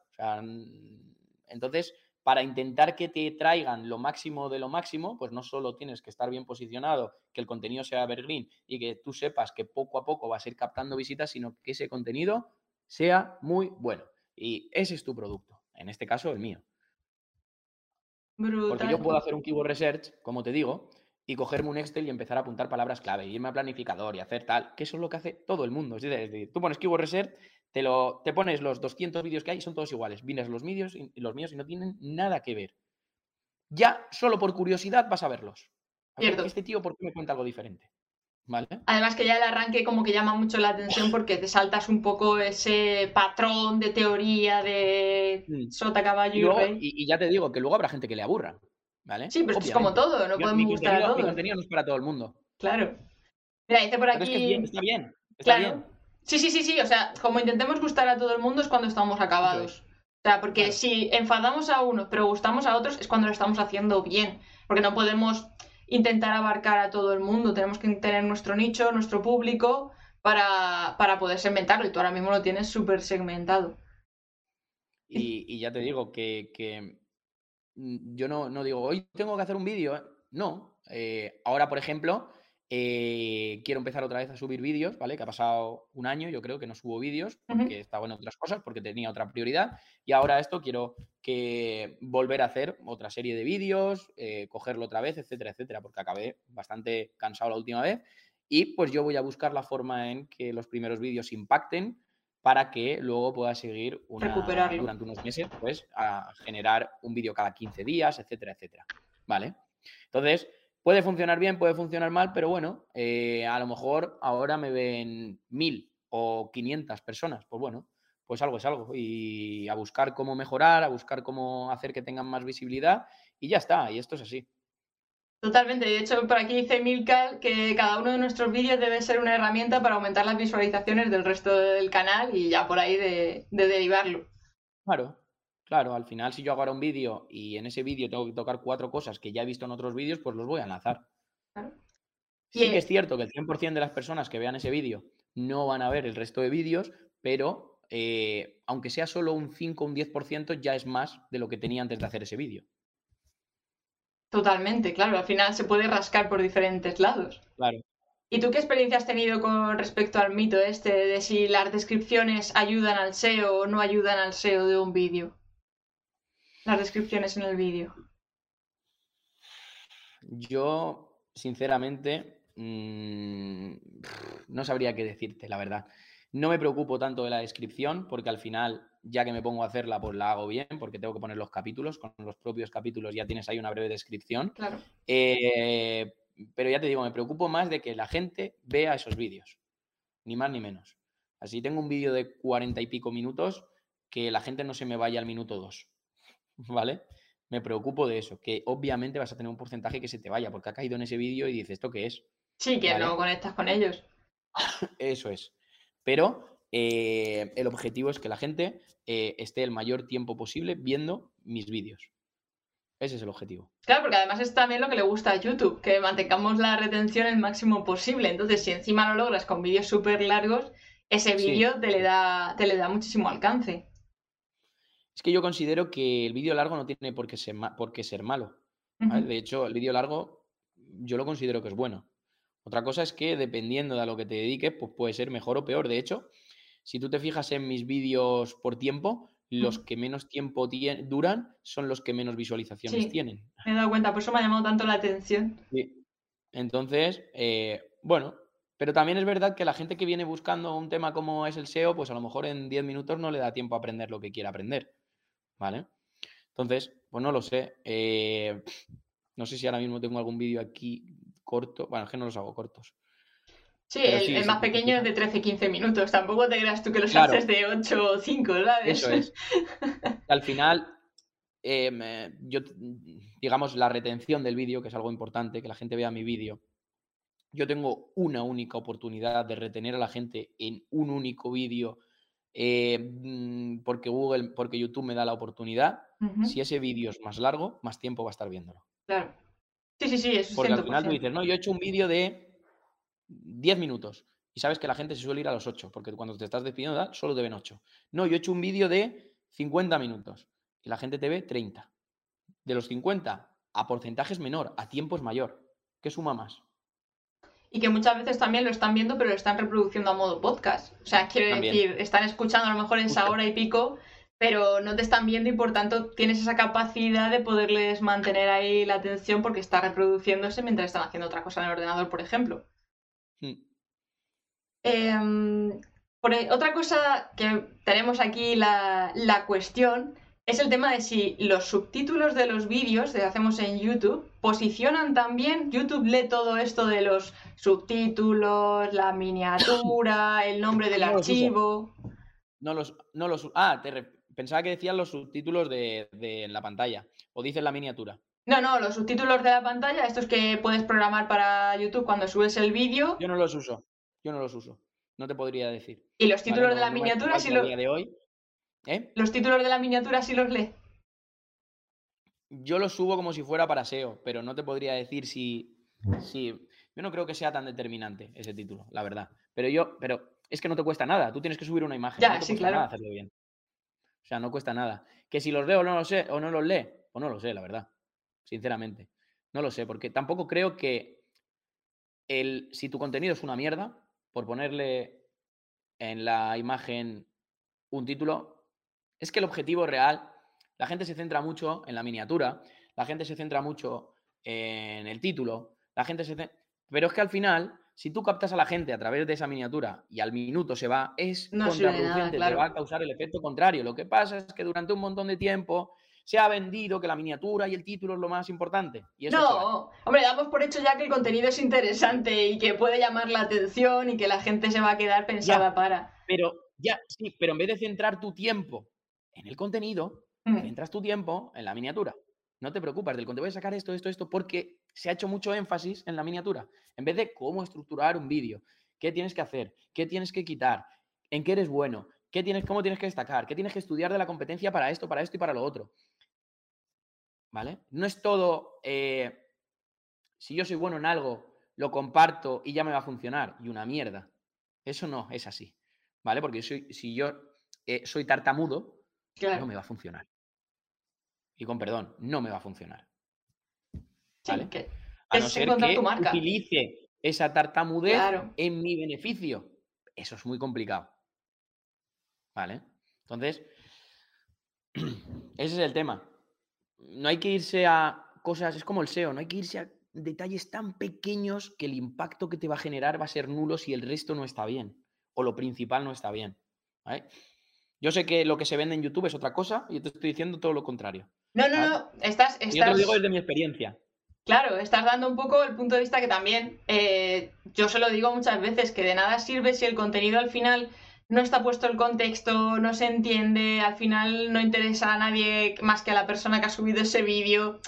entonces, para intentar que te traigan lo máximo de lo máximo, pues no solo tienes que estar bien posicionado, que el contenido sea evergreen y que tú sepas que poco a poco vas a ir captando visitas, sino que ese contenido sea muy bueno. Y ese es tu producto en este caso el mío. Porque yo puedo hacer un keyword research, como te digo, y cogerme un Excel y empezar a apuntar palabras clave, y irme a planificador y hacer tal, que eso es lo que hace todo el mundo. Es decir, tú pones keyword research, te, lo, te pones los 200 vídeos que hay y son todos iguales. Vienes los vídeos y los míos y no tienen nada que ver. Ya solo por curiosidad vas a verlos. este tío, ¿por qué me cuenta algo diferente? Además que ya el arranque como que llama mucho la atención porque te saltas un poco ese patrón de teoría de mm. sota, caballo y, y, ya te digo que luego habrá gente que le aburra, ¿vale? Sí, pero es como todo, no podemos gustar a todos. Mi contenido no es para todo el mundo. Claro. Mira, dice por aquí... está bien, está bien. Sí, sí, sí, sí, o sea, como intentemos gustar a todo el mundo es cuando estamos acabados. O sea, porque si enfadamos a uno pero gustamos a otros es cuando lo estamos haciendo bien. Porque no podemos intentar abarcar a todo el mundo, tenemos que tener nuestro nicho, nuestro público para, poder segmentarlo y tú ahora mismo lo tienes súper segmentado. Y, ya te digo que, mm, yo no, no, digo, hoy tengo que hacer un vídeo. ¿eh? No. Eh, ahora, por ejemplo, eh, quiero empezar otra vez a subir vídeos, ¿vale? Que ha pasado un año, yo creo que no subo vídeos porque estaba en otras cosas, porque tenía otra prioridad. Y ahora esto quiero que volver a hacer otra serie de vídeos, eh, cogerlo otra vez, etcétera, etcétera, porque acabé bastante cansado la última vez. Y pues yo voy a buscar la forma en que los primeros vídeos impacten para que luego pueda seguir durante unos meses, pues a generar un vídeo cada 15 días, etcétera, etcétera. ¿Vale? Entonces, Puede funcionar bien, puede funcionar mal, pero bueno, eh, a lo mejor ahora me ven mil o quinientas personas. Pues bueno, pues algo es algo. Y a buscar cómo mejorar, a buscar cómo hacer que tengan más visibilidad y ya está. Y esto es así. Totalmente. De hecho, por aquí dice Milka que cada uno de nuestros vídeos debe ser una herramienta para aumentar las visualizaciones del resto del canal y ya por ahí de, de derivarlo. Claro, Claro, al final si yo hago un vídeo y en ese vídeo tengo que tocar cuatro cosas que ya he visto en otros vídeos, pues los voy a enlazar. Sí que es cierto que el 100% de las personas que vean ese vídeo no van a ver el resto de vídeos, pero eh, aunque sea solo un 5 o un 10%, ya es más de lo que tenía antes de hacer ese vídeo. Totalmente, claro, al final se puede rascar por diferentes lados. Claro. ¿Y tú qué experiencia has tenido con respecto al mito este de si las descripciones ayudan al SEO o no ayudan al SEO de un vídeo? Las descripciones en el vídeo. Yo, sinceramente, mm, no sabría qué decirte, la verdad. No me preocupo tanto de la descripción porque al final, ya que me pongo a hacerla, pues la hago bien porque tengo que poner los capítulos. Con los propios capítulos ya tienes ahí una breve descripción. Claro. Eh, pero ya te digo, me preocupo más de que la gente vea esos vídeos. Ni más ni menos. Así tengo un vídeo de cuarenta y pico minutos que la gente no se me vaya al minuto dos. ¿Vale? Me preocupo de eso, que obviamente vas a tener un porcentaje que se te vaya porque ha caído en ese vídeo y dices, ¿esto qué es? Sí, que Vale. no conectas con ellos. [laughs] Eso es. Pero eh, el objetivo es que la gente eh, esté el mayor tiempo posible viendo mis vídeos. Ese es el objetivo. Claro, porque además es también lo que le gusta a YouTube, que mantengamos la retención el máximo posible. Entonces, si encima lo logras con vídeos súper largos, ese Sí. vídeo te le da, te le da muchísimo alcance. Es que yo considero que el vídeo largo no tiene por qué ser, ma- por qué ser malo. De hecho, el vídeo largo yo lo considero que es bueno. Otra cosa es que dependiendo de a lo que te dediques, pues puede ser mejor o peor. De hecho, si tú te fijas en mis vídeos por tiempo, los que menos tiempo duran son los que menos visualizaciones Sí. tienen. Me he dado cuenta, por eso me ha llamado tanto la atención. Sí. Entonces, eh, bueno, pero también es verdad que la gente que viene buscando un tema como es el SEO, pues a lo mejor en 10 minutos no le da tiempo a aprender lo que quiere aprender. ¿Vale? Entonces, pues no lo sé. eh, no sé si ahora mismo tengo algún vídeo aquí corto. Bueno, es que no los hago cortos. Sí, el, sí, el sí, más pequeño es de 13-15 minutos. Tampoco te creas tú que los Claro. haces de 8 o 5, ¿sabes? Eso es. Al final, eh, me- yo, digamos, la retención del vídeo, que es algo importante, que la gente vea mi vídeo. Yo tengo una única oportunidad de retener a la gente en un único vídeo eh, mm, porque Google, porque YouTube me da la oportunidad. Si ese vídeo es más largo, más tiempo va a estar viéndolo. Claro. Sí, sí, sí, eso Porque al final tú 100%. dices, no, yo he hecho un vídeo de 10 minutos y sabes que la gente se suele ir a los 8, porque cuando te estás despidiendo solo te ven 8. No, yo he hecho un vídeo de 50 minutos y la gente te ve 30. De los 50 a porcentaje es menor, a tiempo es mayor. ¿Qué suma más? Y que muchas veces también lo están viendo, pero lo están reproduciendo a modo podcast. O sea, quiero También. decir, están escuchando a lo mejor en esa hora y pico, pero no te están viendo y por tanto tienes esa capacidad de poderles mantener ahí la atención porque está reproduciéndose mientras están haciendo otra cosa en el ordenador, por ejemplo. Hmm. Em, por otra cosa que tenemos aquí la, la cuestión es el tema de si los subtítulos de los vídeos que hacemos en YouTube posicionan también, YouTube lee todo esto de los subtítulos, la miniatura, [coughs] el nombre del No los uso. archivo. No los, no los. Ah, te re- pensaba que decían los subtítulos de, de en la pantalla. O dices la miniatura. No, no, los subtítulos de la pantalla, estos que puedes programar para YouTube cuando subes el vídeo, Yo no los uso. Yo no los uso. No te podría decir. y los ¿vale? títulos No- de la miniatura día de hoy. ¿Eh? los títulos de la miniatura sí los lee. Yo lo subo como si fuera para SEO, pero no te podría decir si, si. Yo no creo que sea tan determinante ese título, la verdad. Pero yo, pero es que no te cuesta nada. Tú tienes que subir una imagen. Ya, no te sí, cuesta claro. nada hacerlo bien. O sea, no cuesta nada. Que si los leo o no lo sé, o no los lee, o no lo sé, la verdad. Sinceramente. No lo sé, porque tampoco creo que el, si tu contenido es una mierda, por ponerle en la imagen un título, es que el objetivo real, la gente se centra mucho en la miniatura, la gente se centra mucho en el título, la gente se... Pero es que al final, si tú captas a la gente a través de esa miniatura y al minuto se va, es No nada, contraproducente, claro. te va a causar el efecto contrario. Lo que pasa es que durante un montón de tiempo se ha vendido que la miniatura y el título es lo más importante. Y eso. No, hombre, damos por hecho ya que el contenido es interesante y que puede llamar la atención y que la gente se va a quedar pensada para. Pero ya, sí, pero en vez de centrar tu tiempo en el contenido, Mm, centras tu tiempo en la miniatura. No te preocupes del contenido. Voy a sacar esto, esto, esto, porque se ha hecho mucho énfasis en la miniatura. En vez de cómo estructurar un vídeo, qué tienes que hacer, qué tienes que quitar, en qué eres bueno, qué tienes, cómo tienes que destacar, qué tienes que estudiar de la competencia para esto, para esto y para lo otro. ¿Vale? No es todo. eh, si yo soy bueno en algo, lo comparto y ya me va a funcionar. Y una mierda. Eso no es así. ¿Vale? Porque soy- si yo eh, soy tartamudo, Claro. no me va a funcionar. Y con perdón, no me va a funcionar. Sí, ¿vale? que- A no ser que tu marca. utilice esa tartamudez Claro. en mi beneficio. Eso es muy complicado. ¿Vale? Entonces, [clears throat] ese es el tema. No hay que irse a cosas, es como el SEO, no hay que irse a detalles tan pequeños que el impacto que te va a generar va a ser nulo si el resto no está bien o lo principal no está bien. ¿vale? Yo sé que lo que se vende en YouTube es otra cosa y yo te estoy diciendo todo lo contrario. No, no, Vale. no. Estás, Y yo te estás, lo digo desde mi experiencia. claro, estás dando un poco el punto de vista que también eh, yo se lo digo muchas veces, que de nada sirve si el contenido al final no está puesto el contexto, no se entiende, al final no interesa a nadie más que a la persona que ha subido ese vídeo.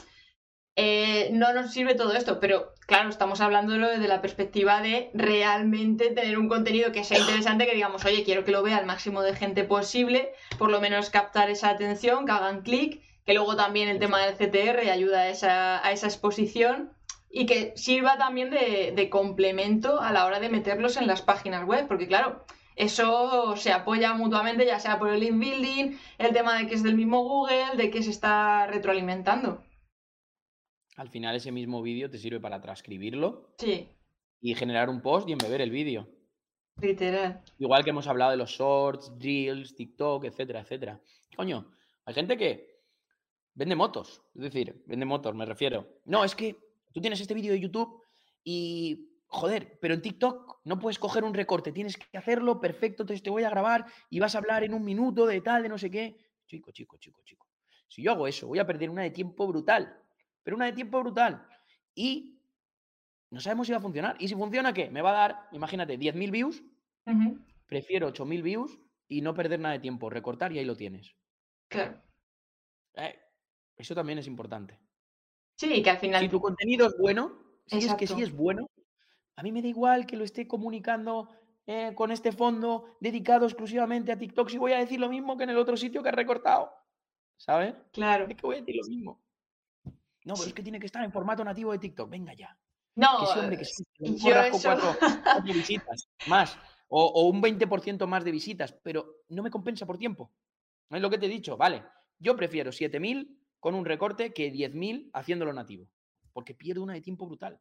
Eh, no nos sirve todo esto, pero claro, estamos hablándolo desde la perspectiva de realmente tener un contenido que sea interesante, que digamos, oye, quiero que lo vea el máximo de gente posible, por lo menos captar esa atención, que hagan clic, que luego también el tema del CTR ayuda a esa, a esa exposición y que sirva también de, de complemento a la hora de meterlos en las páginas web, porque claro, eso se apoya mutuamente, ya sea por el link building, el tema de que es del mismo Google, de que se está retroalimentando. Al final ese mismo vídeo te sirve para transcribirlo Sí, y generar un post y embeber el vídeo. literal. Igual que hemos hablado de los shorts, reels, TikTok, etcétera, etcétera. Coño, hay gente que vende motos. Es decir, vende motos, me refiero. No, es que tú tienes este vídeo de YouTube y, joder, pero en TikTok no puedes coger un recorte, tienes que hacerlo perfecto, entonces te voy a grabar y vas a hablar en un minuto de tal, de no sé qué. Chico, chico, chico, chico. Si yo hago eso, voy a perder una de tiempo brutal. Pero una de tiempo brutal. Y no sabemos si va a funcionar. ¿Y si funciona qué? Me va a dar, imagínate, 10.000 views Ujú, prefiero 8.000 views y no perder nada de tiempo, recortar y ahí lo tienes. Claro. Eh, eso también es importante. Sí, que al final. Si tu contenido es bueno, si es que sí es bueno, a mí me da igual que lo esté comunicando eh, con este fondo dedicado exclusivamente a TikTok si voy a decir lo mismo que en el otro sitio que he recortado. ¿Sabes? Claro. Es que voy a decir lo mismo. No, pero Sí. es que tiene que estar en formato nativo de TikTok. Venga ya. No, Que hombre que sí, yo rasco eso- cuatro, [laughs] cuatro visitas más o, o un 20% más de visitas, pero no me compensa por tiempo. Es lo que te he dicho, vale. Yo prefiero 7.000 con un recorte que 10.000 haciéndolo nativo, porque pierdo una de tiempo brutal.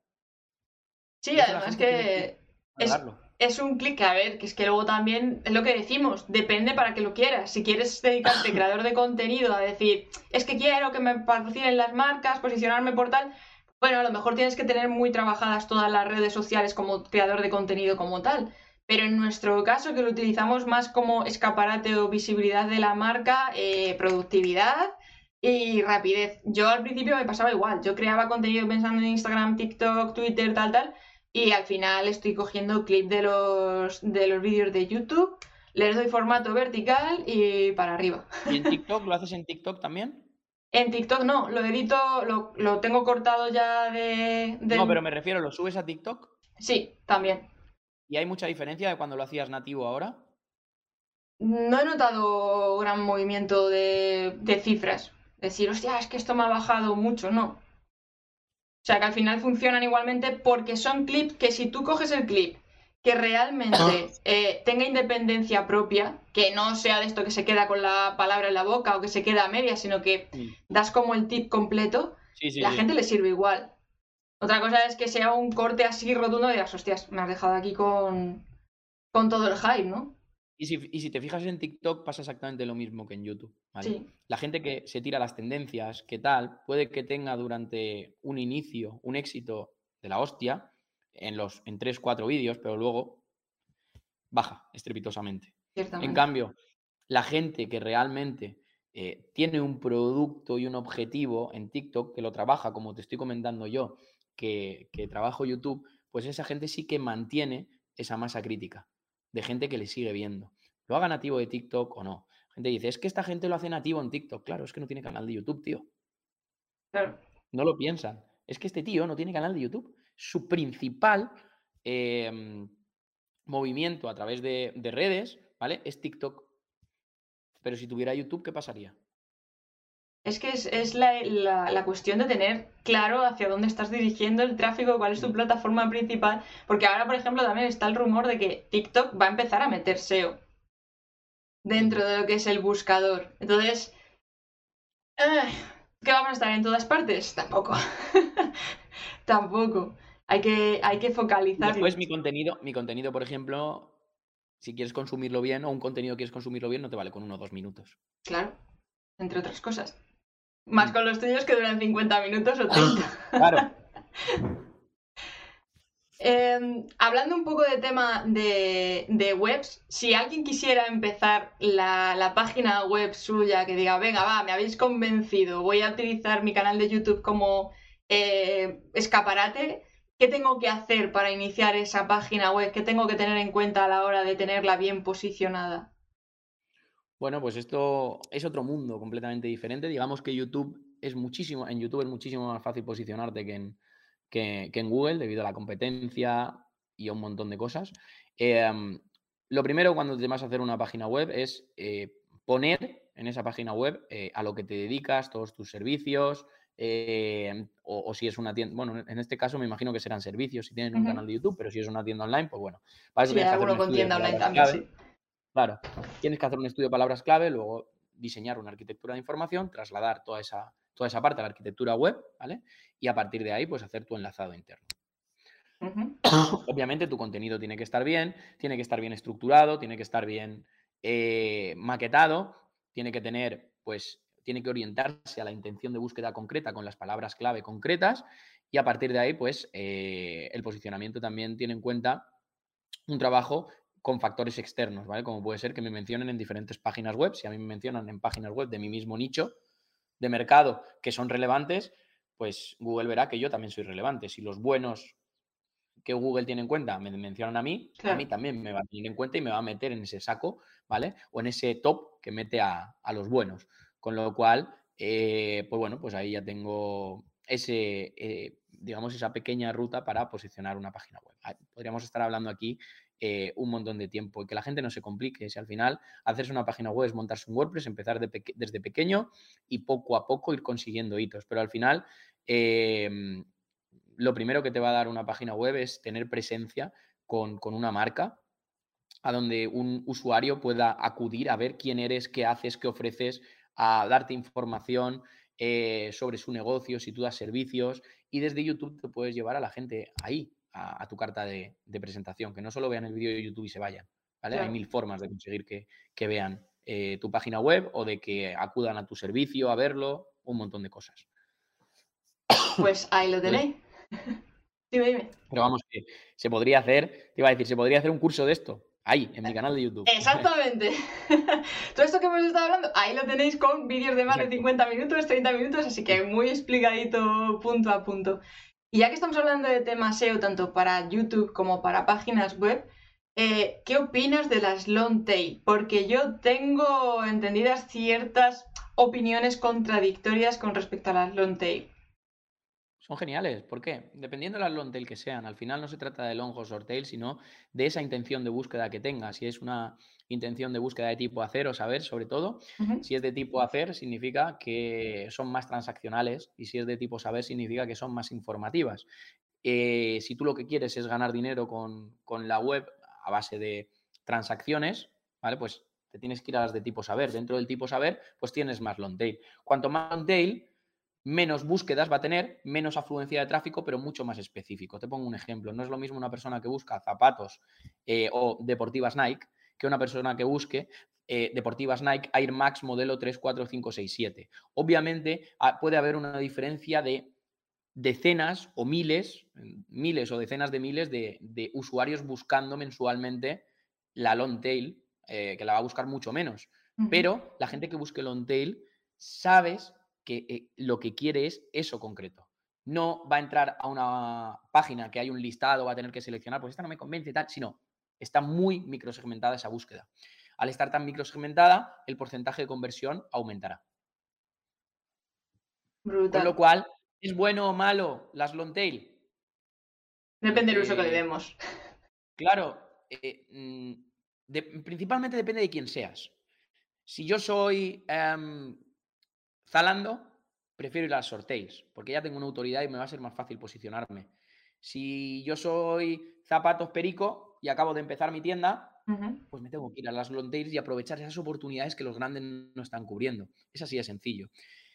Sí, además que es. Es un clic, a ver, que es que luego también es lo que decimos, depende para que lo quieras. Si quieres dedicarte, [laughs] creador de contenido, a decir, es que quiero que me patrocinen las marcas, posicionarme por tal, bueno, a lo mejor tienes que tener muy trabajadas todas las redes sociales como creador de contenido como tal. Pero en nuestro caso, que lo utilizamos más como escaparate o visibilidad de la marca, eh, productividad y rapidez. Yo al principio me pasaba igual, yo creaba contenido pensando en Instagram, TikTok, Twitter, tal, tal, y al final estoy cogiendo clip de los, de los vídeos de YouTube, les doy formato vertical y para arriba. ¿Y en TikTok lo haces en TikTok también? En TikTok no, lo edito, lo, lo tengo cortado ya de... No, pero me refiero, ¿lo subes a TikTok? Sí, también. ¿Y hay mucha diferencia de cuando lo hacías nativo ahora? No he notado gran movimiento de, de cifras. Decir, hostia, es que esto me ha bajado mucho, no. O sea, que al final funcionan igualmente porque son clips que si tú coges el clip que realmente eh, tenga independencia propia, que no sea de esto que se queda con la palabra en la boca o que se queda a media, sino que das como el tip completo, Sí, sí, la sí. gente le sirve igual. Otra cosa es que sea un corte así rotundo de las hostias, me has dejado aquí con, con todo el hype, ¿no? Y si, y si te fijas en TikTok pasa exactamente lo mismo que en YouTube. ¿vale? Sí. La gente que se tira las tendencias, que tal, puede que tenga durante un inicio un éxito de la hostia en los en 3 4 vídeos, pero luego baja estrepitosamente. En cambio, la gente que realmente eh, tiene un producto y un objetivo en TikTok, que lo trabaja, como te estoy comentando yo, que, que trabajo YouTube, pues esa gente sí que mantiene esa masa crítica de gente que le sigue viendo. Lo haga nativo de TikTok o no. Gente dice, es que esta gente lo hace nativo en TikTok. Claro, es que no tiene canal de YouTube, tío. Claro. No lo piensan. Es que este tío no tiene canal de YouTube. Su principal eh, movimiento a través de, de redes, ¿vale? Es TikTok. Pero si tuviera YouTube, ¿qué pasaría? Es que es, es la, la- la cuestión de tener claro hacia dónde estás dirigiendo el tráfico, cuál es tu plataforma principal. Porque ahora, por ejemplo, también está el rumor de que TikTok va a empezar a meter SEO. dentro de lo que es el buscador. Entonces, eh, ¿qué vamos a estar en todas partes? Tampoco. [laughs] Tampoco. Hay que, hay que focalizar. Después mi contenido, mi contenido, por ejemplo, si quieres consumirlo bien o un contenido quieres consumirlo bien, no te vale con uno o dos minutos. Claro, entre otras cosas. Más mm. con los tuyos que duran 50 minutos o 30. claro. [laughs] Em, hablando un poco de tema de, webs, si alguien quisiera empezar la, página web suya, que diga, venga, va, me habéis convencido, voy a utilizar mi canal de YouTube como eh, escaparate, ¿qué tengo que hacer para iniciar esa página web? ¿Qué tengo que tener en cuenta a la hora de tenerla bien posicionada? Bueno, pues esto es otro mundo completamente diferente. Digamos que YouTube es muchísimo, en YouTube es muchísimo más fácil posicionarte que en, que, en Google debido a la competencia y a un montón de cosas. Em, lo primero cuando te vas a hacer una página web es eh, poner en esa página web eh, a lo que te dedicas, todos tus servicios, em, o, si es una tienda, bueno, en este caso me imagino que serán servicios si tienen un canal de YouTube, pero si es una tienda online, pues bueno. Para sí, alguno con tienda online también, sí. Claro, tienes que hacer un estudio de palabras clave, luego diseñar una arquitectura de información, trasladar toda esa, toda esa parte a la arquitectura web, ¿vale? Y a partir de ahí, pues hacer tu enlazado interno. [coughs] Obviamente tu contenido tiene que estar bien, tiene que estar bien estructurado, tiene que estar bien eh, maquetado, tiene que tener, pues, tiene que orientarse a la intención de búsqueda concreta con las palabras clave concretas y a partir de ahí, pues, eh, el posicionamiento también tiene en cuenta un trabajo con factores externos, ¿vale? Como puede ser que me mencionen en diferentes páginas web, si a mí me mencionan en páginas web de mi mismo nicho, de mercado que son relevantes, pues Google verá que yo también soy relevante. Si los buenos que Google tiene en cuenta me mencionan a mí, a mí también me va a tener en cuenta y me va a meter en ese saco, ¿vale? O en ese top que mete a, los buenos. Con lo cual, eh, pues bueno, pues ahí ya tengo ese, eh, digamos, esa pequeña ruta para posicionar una página web. Podríamos estar hablando aquí eh, un montón de tiempo y que la gente no se complique. Si al final hacerse una página web es montarse un WordPress, empezar desde pequeño y poco a poco ir consiguiendo hitos. Pero al final, em, lo primero que te va a dar una página web es tener presencia con, una marca a donde un usuario pueda acudir a ver quién eres, qué haces, qué ofreces, a darte información eh, sobre su negocio, si tú das servicios y desde YouTube te puedes llevar a la gente ahí, a, tu carta de, presentación, que no solo vean el vídeo de YouTube y se vayan. ¿vale? Hay mil formas de conseguir que, vean eh, tu página web o de que acudan a tu servicio a verlo, un montón de cosas. Pues ahí lo tenéis. [laughs] dime, dime. Pero vamos, que se podría hacer, te iba a decir, se podría hacer un curso de esto. Ahí, en mi canal de YouTube. Exactamente. [laughs] Todo esto que hemos estado hablando, ahí lo tenéis con vídeos de más de 50 minutos, 30 minutos, así que muy explicadito punto a punto. Y ya que estamos hablando de temas SEO tanto para YouTube como para páginas web, eh, ¿qué opinas de las long tail? Porque yo tengo entendidas ciertas opiniones contradictorias con respecto a las long tail. Son geniales. ¿Por qué? Dependiendo de las long tail que sean. Al final no se trata de long o short tail, sino de esa intención de búsqueda que tengas. Si es una intención de búsqueda de tipo hacer o saber, sobre todo, si es de tipo hacer, significa que son más transaccionales y si es de tipo saber, significa que son más informativas. Eh, si tú lo que quieres es ganar dinero con, con la web a base de transacciones, ¿vale? Pues te tienes que ir a las de tipo saber. Dentro del tipo saber, pues tienes más long tail. Cuanto más long tail, menos búsquedas va a tener, menos afluencia de tráfico, pero mucho más específico. Te pongo un ejemplo. No es lo mismo una persona que busca zapatos eh, o deportivas Nike que una persona que busque eh, deportivas Nike Air Max modelo 3, 4, 5, 6, 7. Obviamente ah, puede haber una diferencia de decenas o miles, miles o decenas de miles de, usuarios buscando mensualmente la long tail, eh, que la va a buscar mucho menos. Pero la gente que busque long tail, sabes que eh, lo que quiere es eso concreto. No va a entrar a una página que hay un listado, va a tener que seleccionar, pues esta no me convence y tal, sino está muy microsegmentada esa búsqueda. Al estar tan microsegmentada, el porcentaje de conversión aumentará. Con lo cual, ¿es bueno o malo las long tail? Depende del uso que le eh, demos. Claro, eh, mm, principalmente depende de quién seas. Si yo soy em, Zalando, prefiero ir a las sorteos, porque ya tengo una autoridad y me va a ser más fácil posicionarme. Si yo soy zapatos perico y acabo de empezar mi tienda, pues me tengo que ir a las long tails y aprovechar esas oportunidades que los grandes no están cubriendo. Es así de sencillo.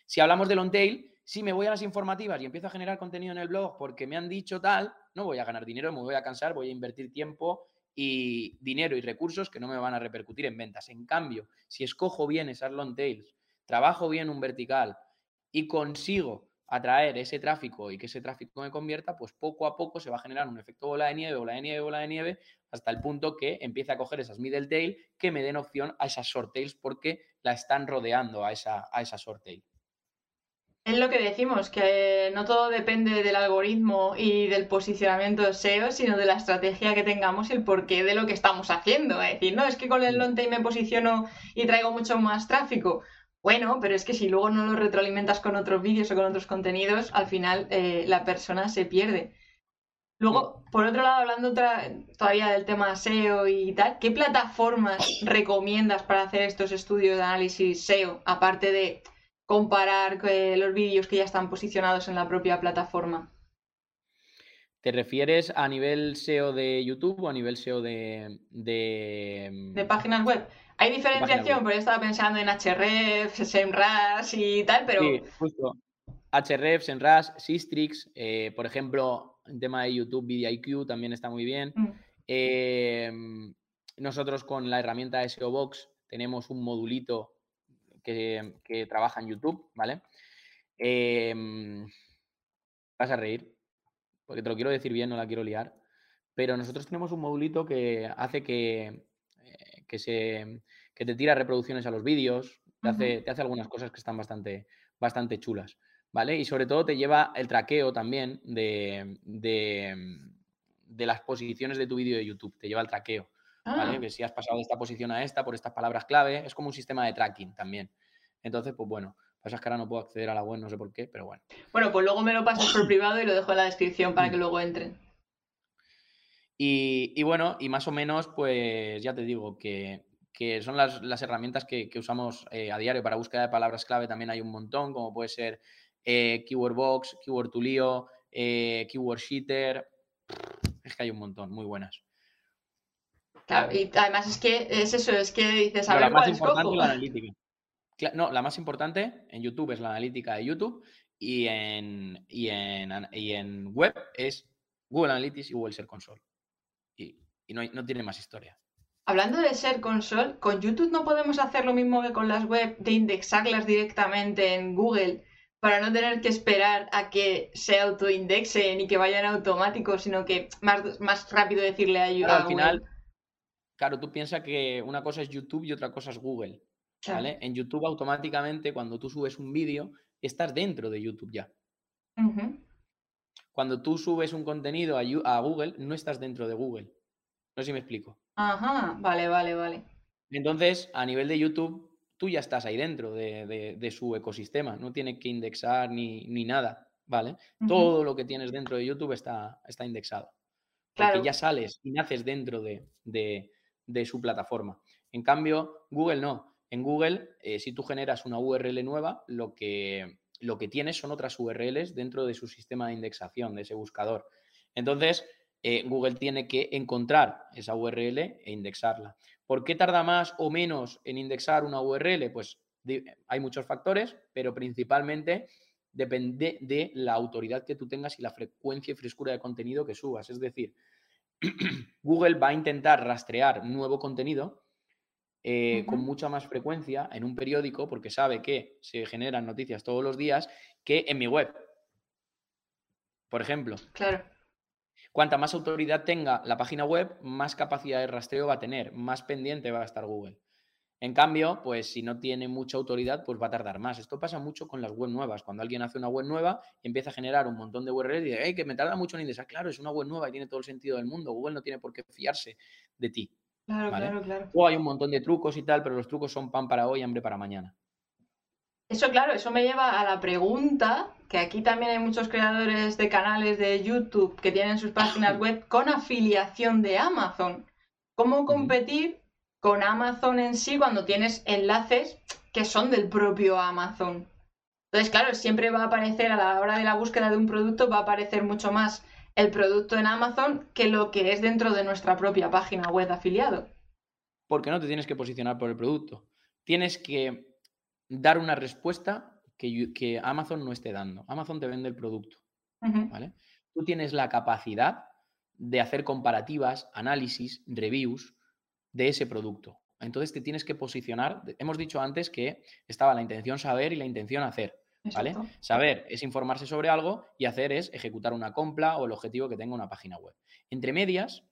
Si hablamos de long tail, si me voy a las informativas y empiezo a generar contenido en el blog porque me han dicho tal, no voy a ganar dinero, me voy a cansar, voy a invertir tiempo y dinero y recursos que no me van a repercutir en ventas. En cambio, si escojo bien esas long tails, trabajo bien un vertical y consigo atraer ese tráfico y que ese tráfico me convierta, pues poco a poco se va a generar un efecto bola de nieve, bola de nieve, bola de nieve, hasta el punto que empiece a coger esas middle tail que me den opción a esas short tails porque la están rodeando a esa, a esa short tail. Es lo que decimos, que no todo depende del algoritmo y del posicionamiento SEO, sino de la estrategia que tengamos y el porqué de lo que estamos haciendo. Es decir, no, es que con el long tail me posiciono y traigo mucho más tráfico. Bueno, pero es que si luego no lo retroalimentas con otros vídeos o con otros contenidos, al final eh, la persona se pierde. Luego, por otro lado, hablando todavía del tema SEO y tal, ¿qué plataformas recomiendas para hacer estos estudios de análisis SEO, aparte de comparar eh, los vídeos que ya están posicionados en la propia plataforma? ¿Te refieres a nivel SEO de YouTube o a nivel SEO de... De, de páginas web. Hay diferenciación, porque yo estaba pensando en Href, SEMrush y tal, pero. Sí, justo. Href, SEMrush, Sistrix, eh, por ejemplo, en tema de YouTube, VidiaIQ también está muy bien. Mm. Em, nosotros con la herramienta SEO Box tenemos un modulito que, trabaja en YouTube, ¿vale? Em, vas a reír, porque te lo quiero decir bien, no la quiero liar. Pero nosotros tenemos un modulito que hace que que, se, que te tira reproducciones a los vídeos, te, hace, te hace algunas cosas que están bastante, bastante chulas, ¿vale? Y sobre todo te lleva el traqueo también de, de, las posiciones de tu vídeo de YouTube, te lleva el traqueo, ¿vale? Ah. Que si has pasado de esta posición a esta por estas palabras clave, es como un sistema de tracking también. Entonces, pues bueno, pasa que ahora no puedo acceder a la web, no sé por qué, pero bueno. Bueno, pues luego me lo pasas por [clears throat] privado y lo dejo en la descripción para que luego entren. Y, bueno, y más o menos, pues ya te digo que, son las, herramientas que, usamos eh, a diario para búsqueda de palabras clave. También hay un montón, como puede ser eh, Keyword Box, Keyword Tulio, eh, Keyword Sheeter. Es que hay un montón, muy buenas. Claro, y además es que es eso, es que dices, a ver, la más importante la analítica. No, la más importante en YouTube es la analítica de YouTube y en, y en, y en web es Google Analytics y Google Search Console y no, tiene más historia. Hablando de ser console, con YouTube no podemos hacer lo mismo que con las web de indexarlas directamente en Google para no tener que esperar a que se autoindexen y que vayan automáticos, sino que más, más rápido decirle a, YouTube. al final, claro, tú piensas que una cosa es YouTube y otra cosa es Google. ¿Vale? En YouTube automáticamente cuando tú subes un vídeo estás dentro de YouTube ya. Cuando tú subes un contenido a Google no estás dentro de Google. No sé si me explico. Ajá, vale, vale, vale. Entonces, a nivel de YouTube, tú ya estás ahí dentro de, su ecosistema, no tienes que indexar ni, nada, ¿vale? Todo lo que tienes dentro de YouTube está, está indexado. Claro. Porque ya sales y naces dentro de, su plataforma. En cambio, Google no. En Google, eh, si tú generas una URL nueva, lo que, lo que tienes son otras URLs dentro de su sistema de indexación, de ese buscador. Entonces, eh, Google tiene que encontrar esa URL e indexarla. ¿Por qué tarda más o menos en indexar una URL? Pues hay muchos factores, pero principalmente depende de la autoridad que tú tengas y la frecuencia y frescura de contenido que subas. Es decir, [clears throat] Google va a intentar rastrear nuevo contenido eh, con mucha más frecuencia en un periódico porque sabe que se generan noticias todos los días que en mi web. Por ejemplo. Claro. Cuanta más autoridad tenga la página web, más capacidad de rastreo va a tener, más pendiente va a estar Google. En cambio, pues si no tiene mucha autoridad, pues va a tardar más. Esto pasa mucho con las web nuevas. Cuando alguien hace una web nueva, empieza a generar un montón de URLs y dice, hey, que me tarda mucho en indexar. Claro, es una web nueva y tiene todo el sentido del mundo. Google no tiene por qué fiarse de ti. Claro, claro, claro. O hay un montón de trucos y tal, pero los trucos son pan para hoy, hambre para mañana. Eso, claro, eso me lleva a la pregunta, que aquí también hay muchos creadores de canales de YouTube que tienen sus páginas [clears throat] web con afiliación de Amazon. ¿Cómo competir con Amazon en sí cuando tienes enlaces que son del propio Amazon? Entonces, claro, siempre va a aparecer a la hora de la búsqueda de un producto, va a aparecer mucho más el producto en Amazon que lo que es dentro de nuestra propia página web de afiliado. Porque no te tienes que posicionar por el producto. Tienes que dar una respuesta que, que Amazon no esté dando. Amazon te vende el producto. ¿vale? Tú tienes la capacidad de hacer comparativas, análisis, reviews de ese producto. Entonces te tienes que posicionar. Hemos dicho antes que estaba la intención saber y la intención hacer. ¿Vale? Saber es informarse sobre algo y hacer es ejecutar una compra o el objetivo que tenga una página web. Entre medias,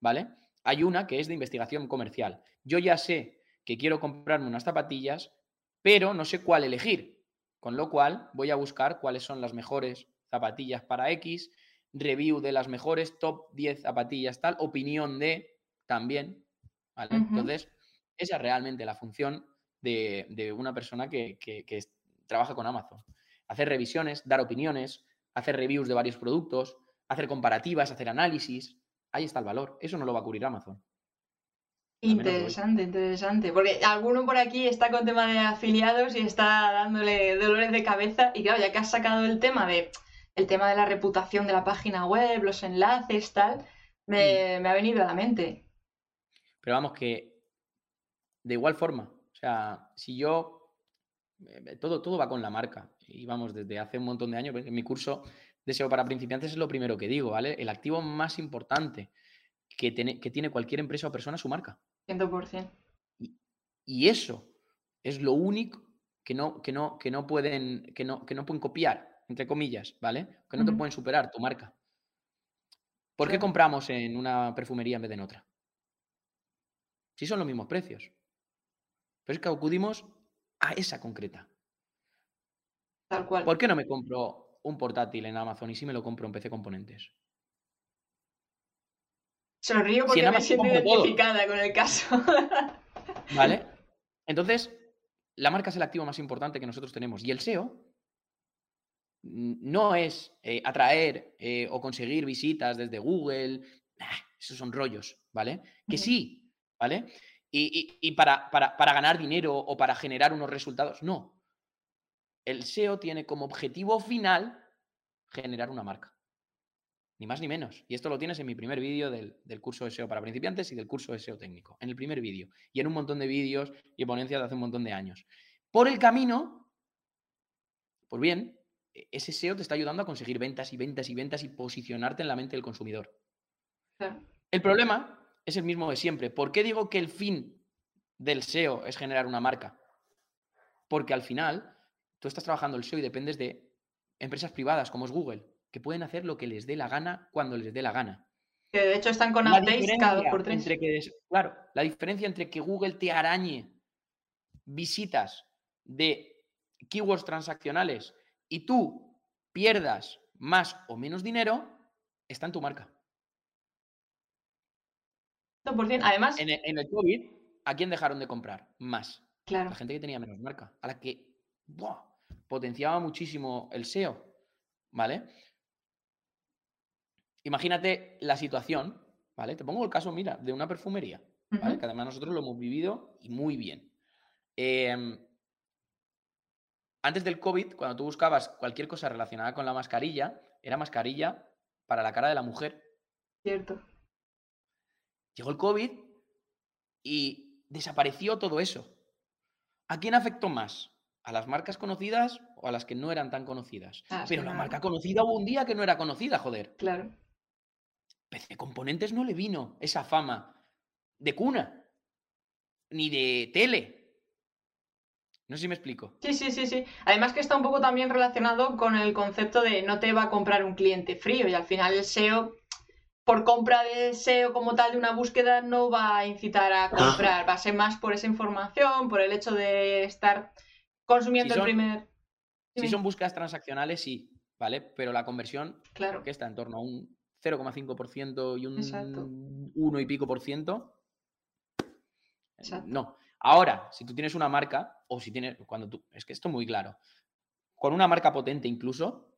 ¿vale? Hay una que es de investigación comercial. Yo ya sé que quiero comprarme unas zapatillas, pero no sé cuál elegir. Con lo cual voy a buscar cuáles son las mejores zapatillas para X, review de las mejores, top 10 zapatillas, tal, opinión de también. ¿vale? Entonces, esa es realmente la función de, una persona que, trabaja con Amazon. Hacer revisiones, dar opiniones, hacer reviews de varios productos, hacer comparativas, hacer análisis. Ahí está el valor. Eso no lo va a cubrir Amazon. Interesante, interesante. Porque alguno por aquí está con tema de afiliados y está dándole dolores de cabeza. Y claro, ya que has sacado el tema de el tema de la reputación de la página web, los enlaces, tal, me, me ha venido a la mente. Pero vamos, que de igual forma, o sea, si yo, todo, todo va con la marca. Y vamos, desde hace un montón de años, en mi curso de SEO para principiantes es lo primero que digo, ¿vale? El activo más importante que, tiene, que tiene cualquier empresa o persona es su marca. 100%. Y, y eso es lo único que no, que no, que no, pueden, que no, que no pueden copiar entre comillas, ¿vale? Que no te pueden superar tu marca. ¿Por qué compramos en una perfumería en vez de en otra? Si son los mismos precios. Pero es que acudimos a esa concreta. Tal cual. ¿Por qué no me compro un portátil en Amazon y si me lo compro en PC Componentes? Sonrío porque me siento identificada con el caso. [laughs] ¿Vale? Entonces, la marca es el activo más importante que nosotros tenemos. Y el SEO no es eh, atraer eh, o conseguir visitas desde Google, esos son rollos, ¿vale? Que sí, ¿vale? Y, para, para, ganar dinero o para generar unos resultados, no. El SEO tiene como objetivo final generar una marca. Ni más ni menos. Y esto lo tienes en mi primer vídeo del, del, curso de SEO para principiantes y del curso de SEO técnico. En el primer vídeo. Y en un montón de vídeos y ponencias de hace un montón de años. Por el camino, pues bien, e-, ese SEO te está ayudando a conseguir ventas y ventas y ventas y posicionarte en la mente del consumidor. El problema es el mismo de siempre. ¿Por qué digo que el fin del SEO es generar una marca? Porque al final tú estás trabajando el SEO y dependes de empresas privadas como es Google, que pueden hacer lo que les dé la gana cuando les dé la gana. Que de hecho están con updates cada por tres. claro, la diferencia entre que Google te arañe visitas de keywords transaccionales y tú pierdas más o menos dinero, está en tu marca. Además. En el, COVID, ¿a quién dejaron de comprar? Más. Claro. La gente que tenía menos marca. A la que potenciaba muchísimo el SEO. ¿Vale? Imagínate la situación, ¿vale? Te pongo el caso, mira, de una perfumería, ¿vale? Que además nosotros lo hemos vivido y muy bien. Eh, antes del COVID, cuando tú buscabas cualquier cosa relacionada con la mascarilla, era mascarilla para la cara de la mujer. Cierto. Llegó el COVID y desapareció todo eso. ¿A quién afectó más? ¿A las marcas conocidas o a las que no eran tan conocidas? Ah, Pero la marca conocida hubo un día que no era conocida, joder. Claro. PC Componentes no le vino esa fama de cuna, ni de tele, no sé si me explico. Sí, sí, sí, sí. Además que está un poco también relacionado con el concepto de no te va a comprar un cliente frío y al final el SEO, por compra de SEO como tal de una búsqueda, no va a incitar a comprar. Va a ser más por esa información, por el hecho de estar consumiendo el primer... Si son búsquedas transaccionales, sí, ¿vale? Pero la conversión, claro. que está en torno a un 0,5% y un 1 y pico por ciento, Exacto. no. Ahora, si tú tienes una marca, o si tienes, cuando tú, es que esto es muy claro, con una marca potente incluso,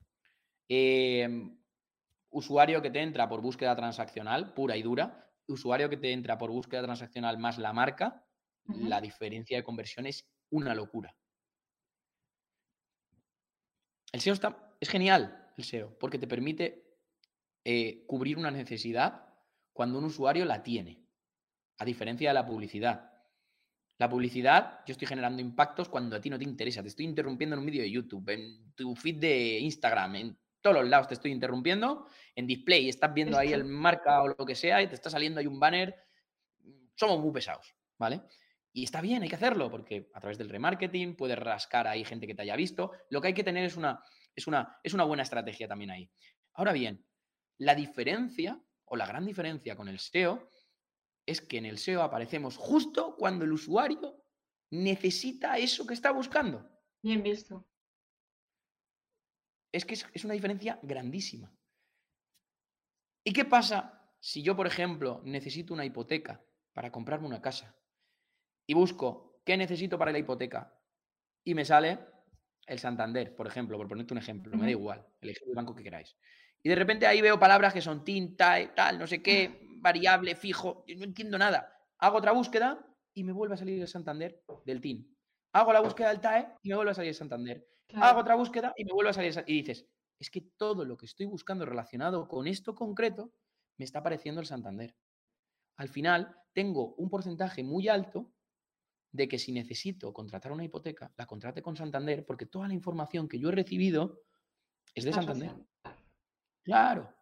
em, usuario que te entra por búsqueda transaccional pura y dura, usuario que te entra por búsqueda transaccional más la marca, la diferencia de conversión es una locura. El SEO está, es genial, el SEO, porque te permite eh, cubrir una necesidad cuando un usuario la tiene, a diferencia de la publicidad. La publicidad, yo estoy generando impactos cuando a ti no te interesa. Te estoy interrumpiendo en un vídeo de YouTube, en tu feed de Instagram, en todos los lados te estoy interrumpiendo. En display estás viendo ahí el marca o lo que sea y te está saliendo ahí un banner. Somos muy pesados, ¿vale? Y está bien, hay que hacerlo, porque a través del remarketing puedes rascar ahí gente que te haya visto. Lo que hay que tener es una, es una, es una buena estrategia también ahí. Ahora bien, la diferencia o la gran diferencia con el SEO es que en el SEO aparecemos justo cuando el usuario necesita eso que está buscando. Bien visto. Es que es, es una diferencia grandísima. ¿Y qué pasa si yo, por ejemplo, necesito una hipoteca para comprarme una casa y busco qué necesito para la hipoteca y me sale el Santander, por ejemplo, por ponerte un ejemplo, me da igual, elegid el banco que queráis. Y de repente ahí veo palabras que son tinta, tal, no sé qué, variable, fijo, yo no entiendo nada. Hago otra búsqueda y me vuelve a salir el Santander del TIN. Hago la búsqueda del TAE y me vuelve a salir el Santander. Hago otra búsqueda y me vuelve a salir el Y dices, es que todo lo que estoy buscando relacionado con esto concreto me está apareciendo el Santander. Al final, tengo un porcentaje muy alto de que si necesito contratar una hipoteca, la contrate con Santander porque toda la información que yo he recibido es de Santander. Claro.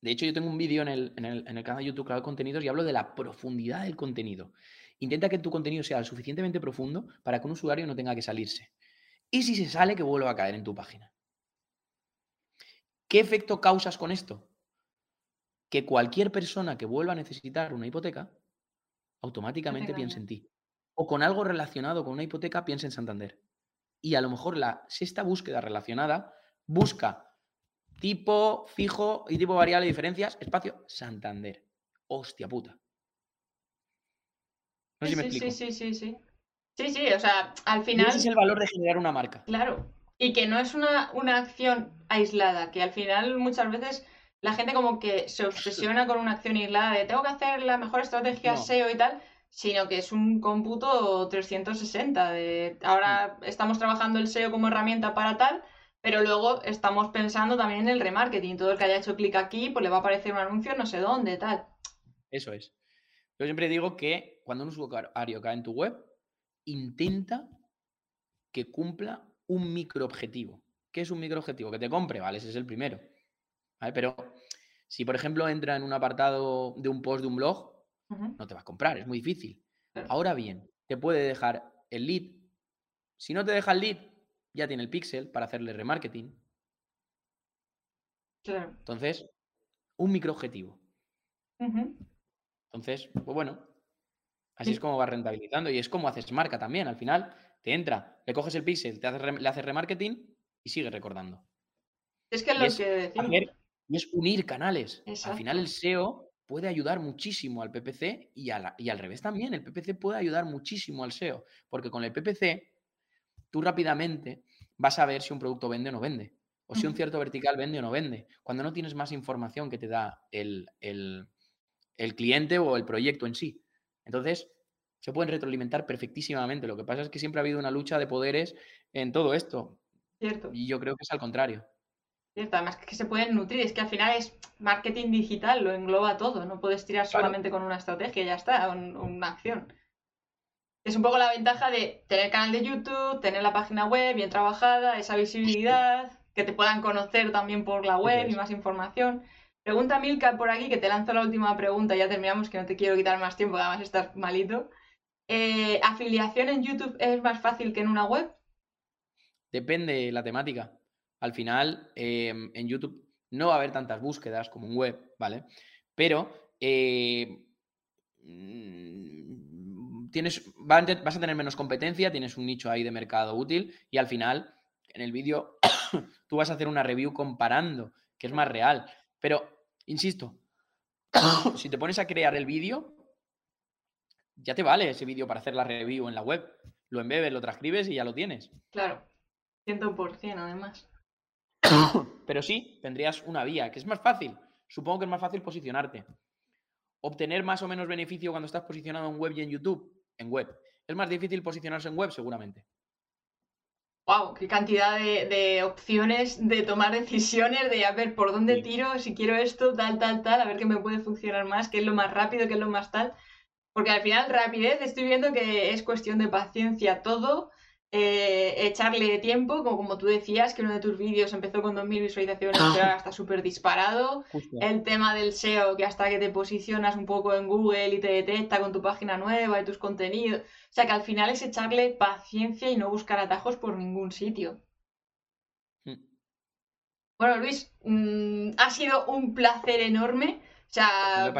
De hecho, yo tengo un vídeo en el, canal de YouTube Creado Contenidos y hablo de la profundidad del contenido. Intenta que tu contenido sea suficientemente profundo para que un usuario no tenga que salirse. Y si se sale, que vuelva a caer en tu página. ¿Qué efecto causas con esto? Que cualquier persona que vuelva a necesitar una hipoteca automáticamente piensa en ti. O con algo relacionado con una hipoteca, piensa en Santander. Y a lo mejor la sexta búsqueda relacionada busca tipo fijo y tipo variable de diferencias, espacio, Santander. Hostia puta. No sé si me explico. Sí, sí, sí, sí. Sí, sí, o sea, al final. Ese es el valor de generar una marca. Claro. Y que no es una, una acción aislada, que al final muchas veces la gente como que se obsesiona con una acción aislada de tengo que hacer la mejor estrategia SEO y tal, sino que es un cómputo 360 de ahora mm. estamos trabajando el SEO como herramienta para tal, pero luego estamos pensando también en el remarketing. Todo el que haya hecho clic aquí, pues le va a aparecer un anuncio no sé dónde, tal. Eso es. Yo siempre digo que cuando un usuario cae en tu web, intenta que cumpla un microobjetivo. ¿Qué es un microobjetivo? Que te compre, ¿vale? Ese es el primero. Pero si, por ejemplo, entra en un apartado de un post de un blog, no te va a comprar, es muy difícil. Ahora bien, te puede dejar el lead. Si no te deja el lead, ya tiene el pixel para hacerle remarketing. Entonces, un microobjetivo. Entonces, pues bueno, así es como va rentabilizando y es como haces marca también. Al final, te entra, le coges el pixel, te le haces remarketing y sigue recordando. Es que lo que decimos y es unir canales. Al final el SEO puede ayudar muchísimo al PPC y, y al revés también. El PPC puede ayudar muchísimo al SEO, porque con el PPC tú rápidamente vas a ver si un producto vende o no vende, o si un cierto vertical vende o no vende, cuando no tienes más información que te da el, el cliente o el proyecto en sí. Entonces, se pueden retroalimentar perfectísimamente. Lo que pasa es que siempre ha habido una lucha de poderes en todo esto. Cierto. Y yo creo que es al contrario. Cierto, además que se pueden nutrir, es que al final es marketing digital, lo engloba todo, no puedes tirar solamente con una estrategia, ya está, una acción. Es un poco la ventaja de tener canal de YouTube, tener la página web bien trabajada, esa visibilidad, que te puedan conocer también por la web y más información. Pregunta Milka por aquí, que te lanzo la última pregunta, ya terminamos, que no te quiero quitar más tiempo, además estás malito. Eh, ¿Afiliación en YouTube es más fácil que en una web? Depende la temática. Al final, em, en YouTube no va a haber tantas búsquedas como en web, ¿vale? Pero eh, mm, tienes, vas a tener menos competencia, tienes un nicho ahí de mercado útil y al final, en el vídeo, [coughs] tú vas a hacer una review comparando, que es más real. Pero, insisto, [coughs] si te pones a crear el vídeo, ya te vale ese vídeo para hacer la review en la web. Lo embebes, lo transcribes y ya lo tienes. Claro, 100% además. [coughs] Pero sí, tendrías una vía, que es más fácil. Supongo que es más fácil posicionarte. Obtener más o menos beneficio cuando estás posicionado en web y en YouTube, en web. Es más difícil posicionarse en web, seguramente. Wow, qué cantidad de, opciones de tomar decisiones, de a ver por dónde tiro, si quiero esto, tal, tal, tal, a ver qué me puede funcionar más, qué es lo más rápido, qué es lo más tal. Porque al final, rapidez, estoy viendo que es cuestión de paciencia todo. Eh, echarle tiempo, como, como tú decías, que uno de tus vídeos empezó con 2.000 visualizaciones, pero ahora está súper disparado. El tema del SEO, que hasta que te posicionas un poco en Google y te detecta con tu página nueva y tus contenidos. O sea que al final es echarle paciencia y no buscar atajos por ningún sitio. Hmm. Bueno, Luis, mm, ha sido un placer enorme. O sea,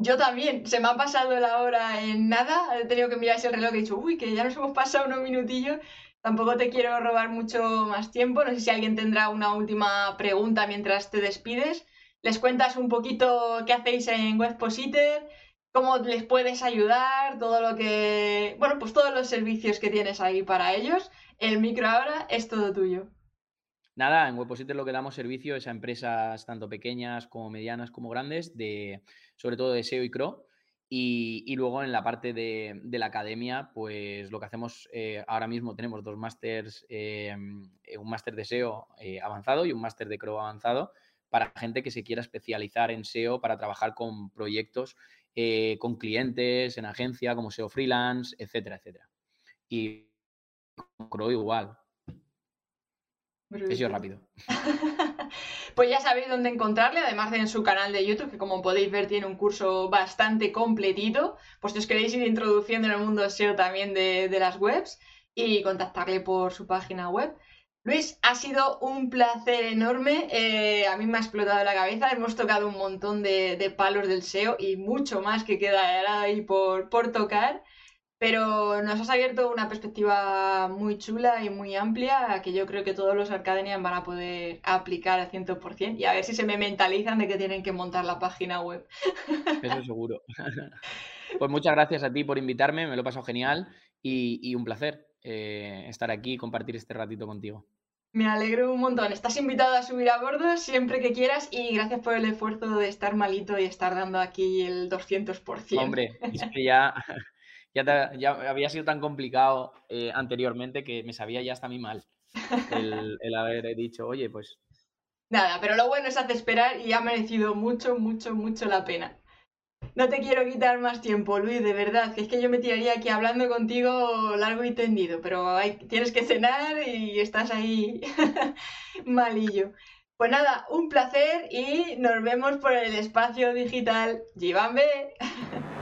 yo también, se me ha pasado la hora en nada, he tenido que mirar ese reloj y he dicho, uy, que ya nos hemos pasado unos minutillos, tampoco te quiero robar mucho más tiempo, no sé si alguien tendrá una última pregunta mientras te despides, les cuentas un poquito qué hacéis en Webpositor, cómo les puedes ayudar, todo lo que, bueno, pues todos los servicios que tienes ahí para ellos, el micro ahora es todo tuyo. Nada, en Webpositor lo que damos servicio es a empresas tanto pequeñas como medianas como grandes de sobre todo de SEO y CRO. Y, luego en la parte de, la academia, pues lo que hacemos eh, ahora mismo tenemos dos másters, eh, un máster de SEO eh, avanzado y un máster de CRO avanzado para gente que se quiera especializar en SEO para trabajar con proyectos, con clientes, en agencia, como SEO freelance, etcétera, etcétera. Y con CRO igual. Eso rápido. [laughs] Pues ya sabéis dónde encontrarle, además de en su canal de YouTube, que como podéis ver tiene un curso bastante completito. Pues si os queréis ir introduciendo en el mundo SEO también de, las webs y contactarle por su página web. Luis, ha sido un placer enorme. Eh, a mí me ha explotado la cabeza. Hemos tocado un montón de, palos del SEO y mucho más que queda ahí por, por tocar. Pero nos has abierto una perspectiva muy chula y muy amplia que yo creo que todos los Arcadenian van a poder aplicar al 100% y a ver si se me mentalizan de que tienen que montar la página web. [laughs] Eso seguro. [laughs] Pues muchas gracias a ti por invitarme, me lo he pasado genial y, un placer eh, estar aquí y compartir este ratito contigo. Me alegro un montón. Estás invitado a subir a bordo siempre que quieras y gracias por el esfuerzo de estar malito y estar dando aquí el 200%. Hombre, es que ya [laughs] ya, ya había sido tan complicado eh, anteriormente que me sabía ya hasta a mí mal [laughs] el, haber dicho, oye, pues... Nada, pero lo bueno es hacer esperar y ha merecido mucho, mucho, mucho la pena. No te quiero quitar más tiempo, Luis, de verdad, que es que yo me tiraría aquí hablando contigo largo y tendido, pero hay, tienes que cenar y estás ahí [laughs] malillo. Pues nada, un placer y nos vemos por el espacio digital. ¡Jibambe! [laughs]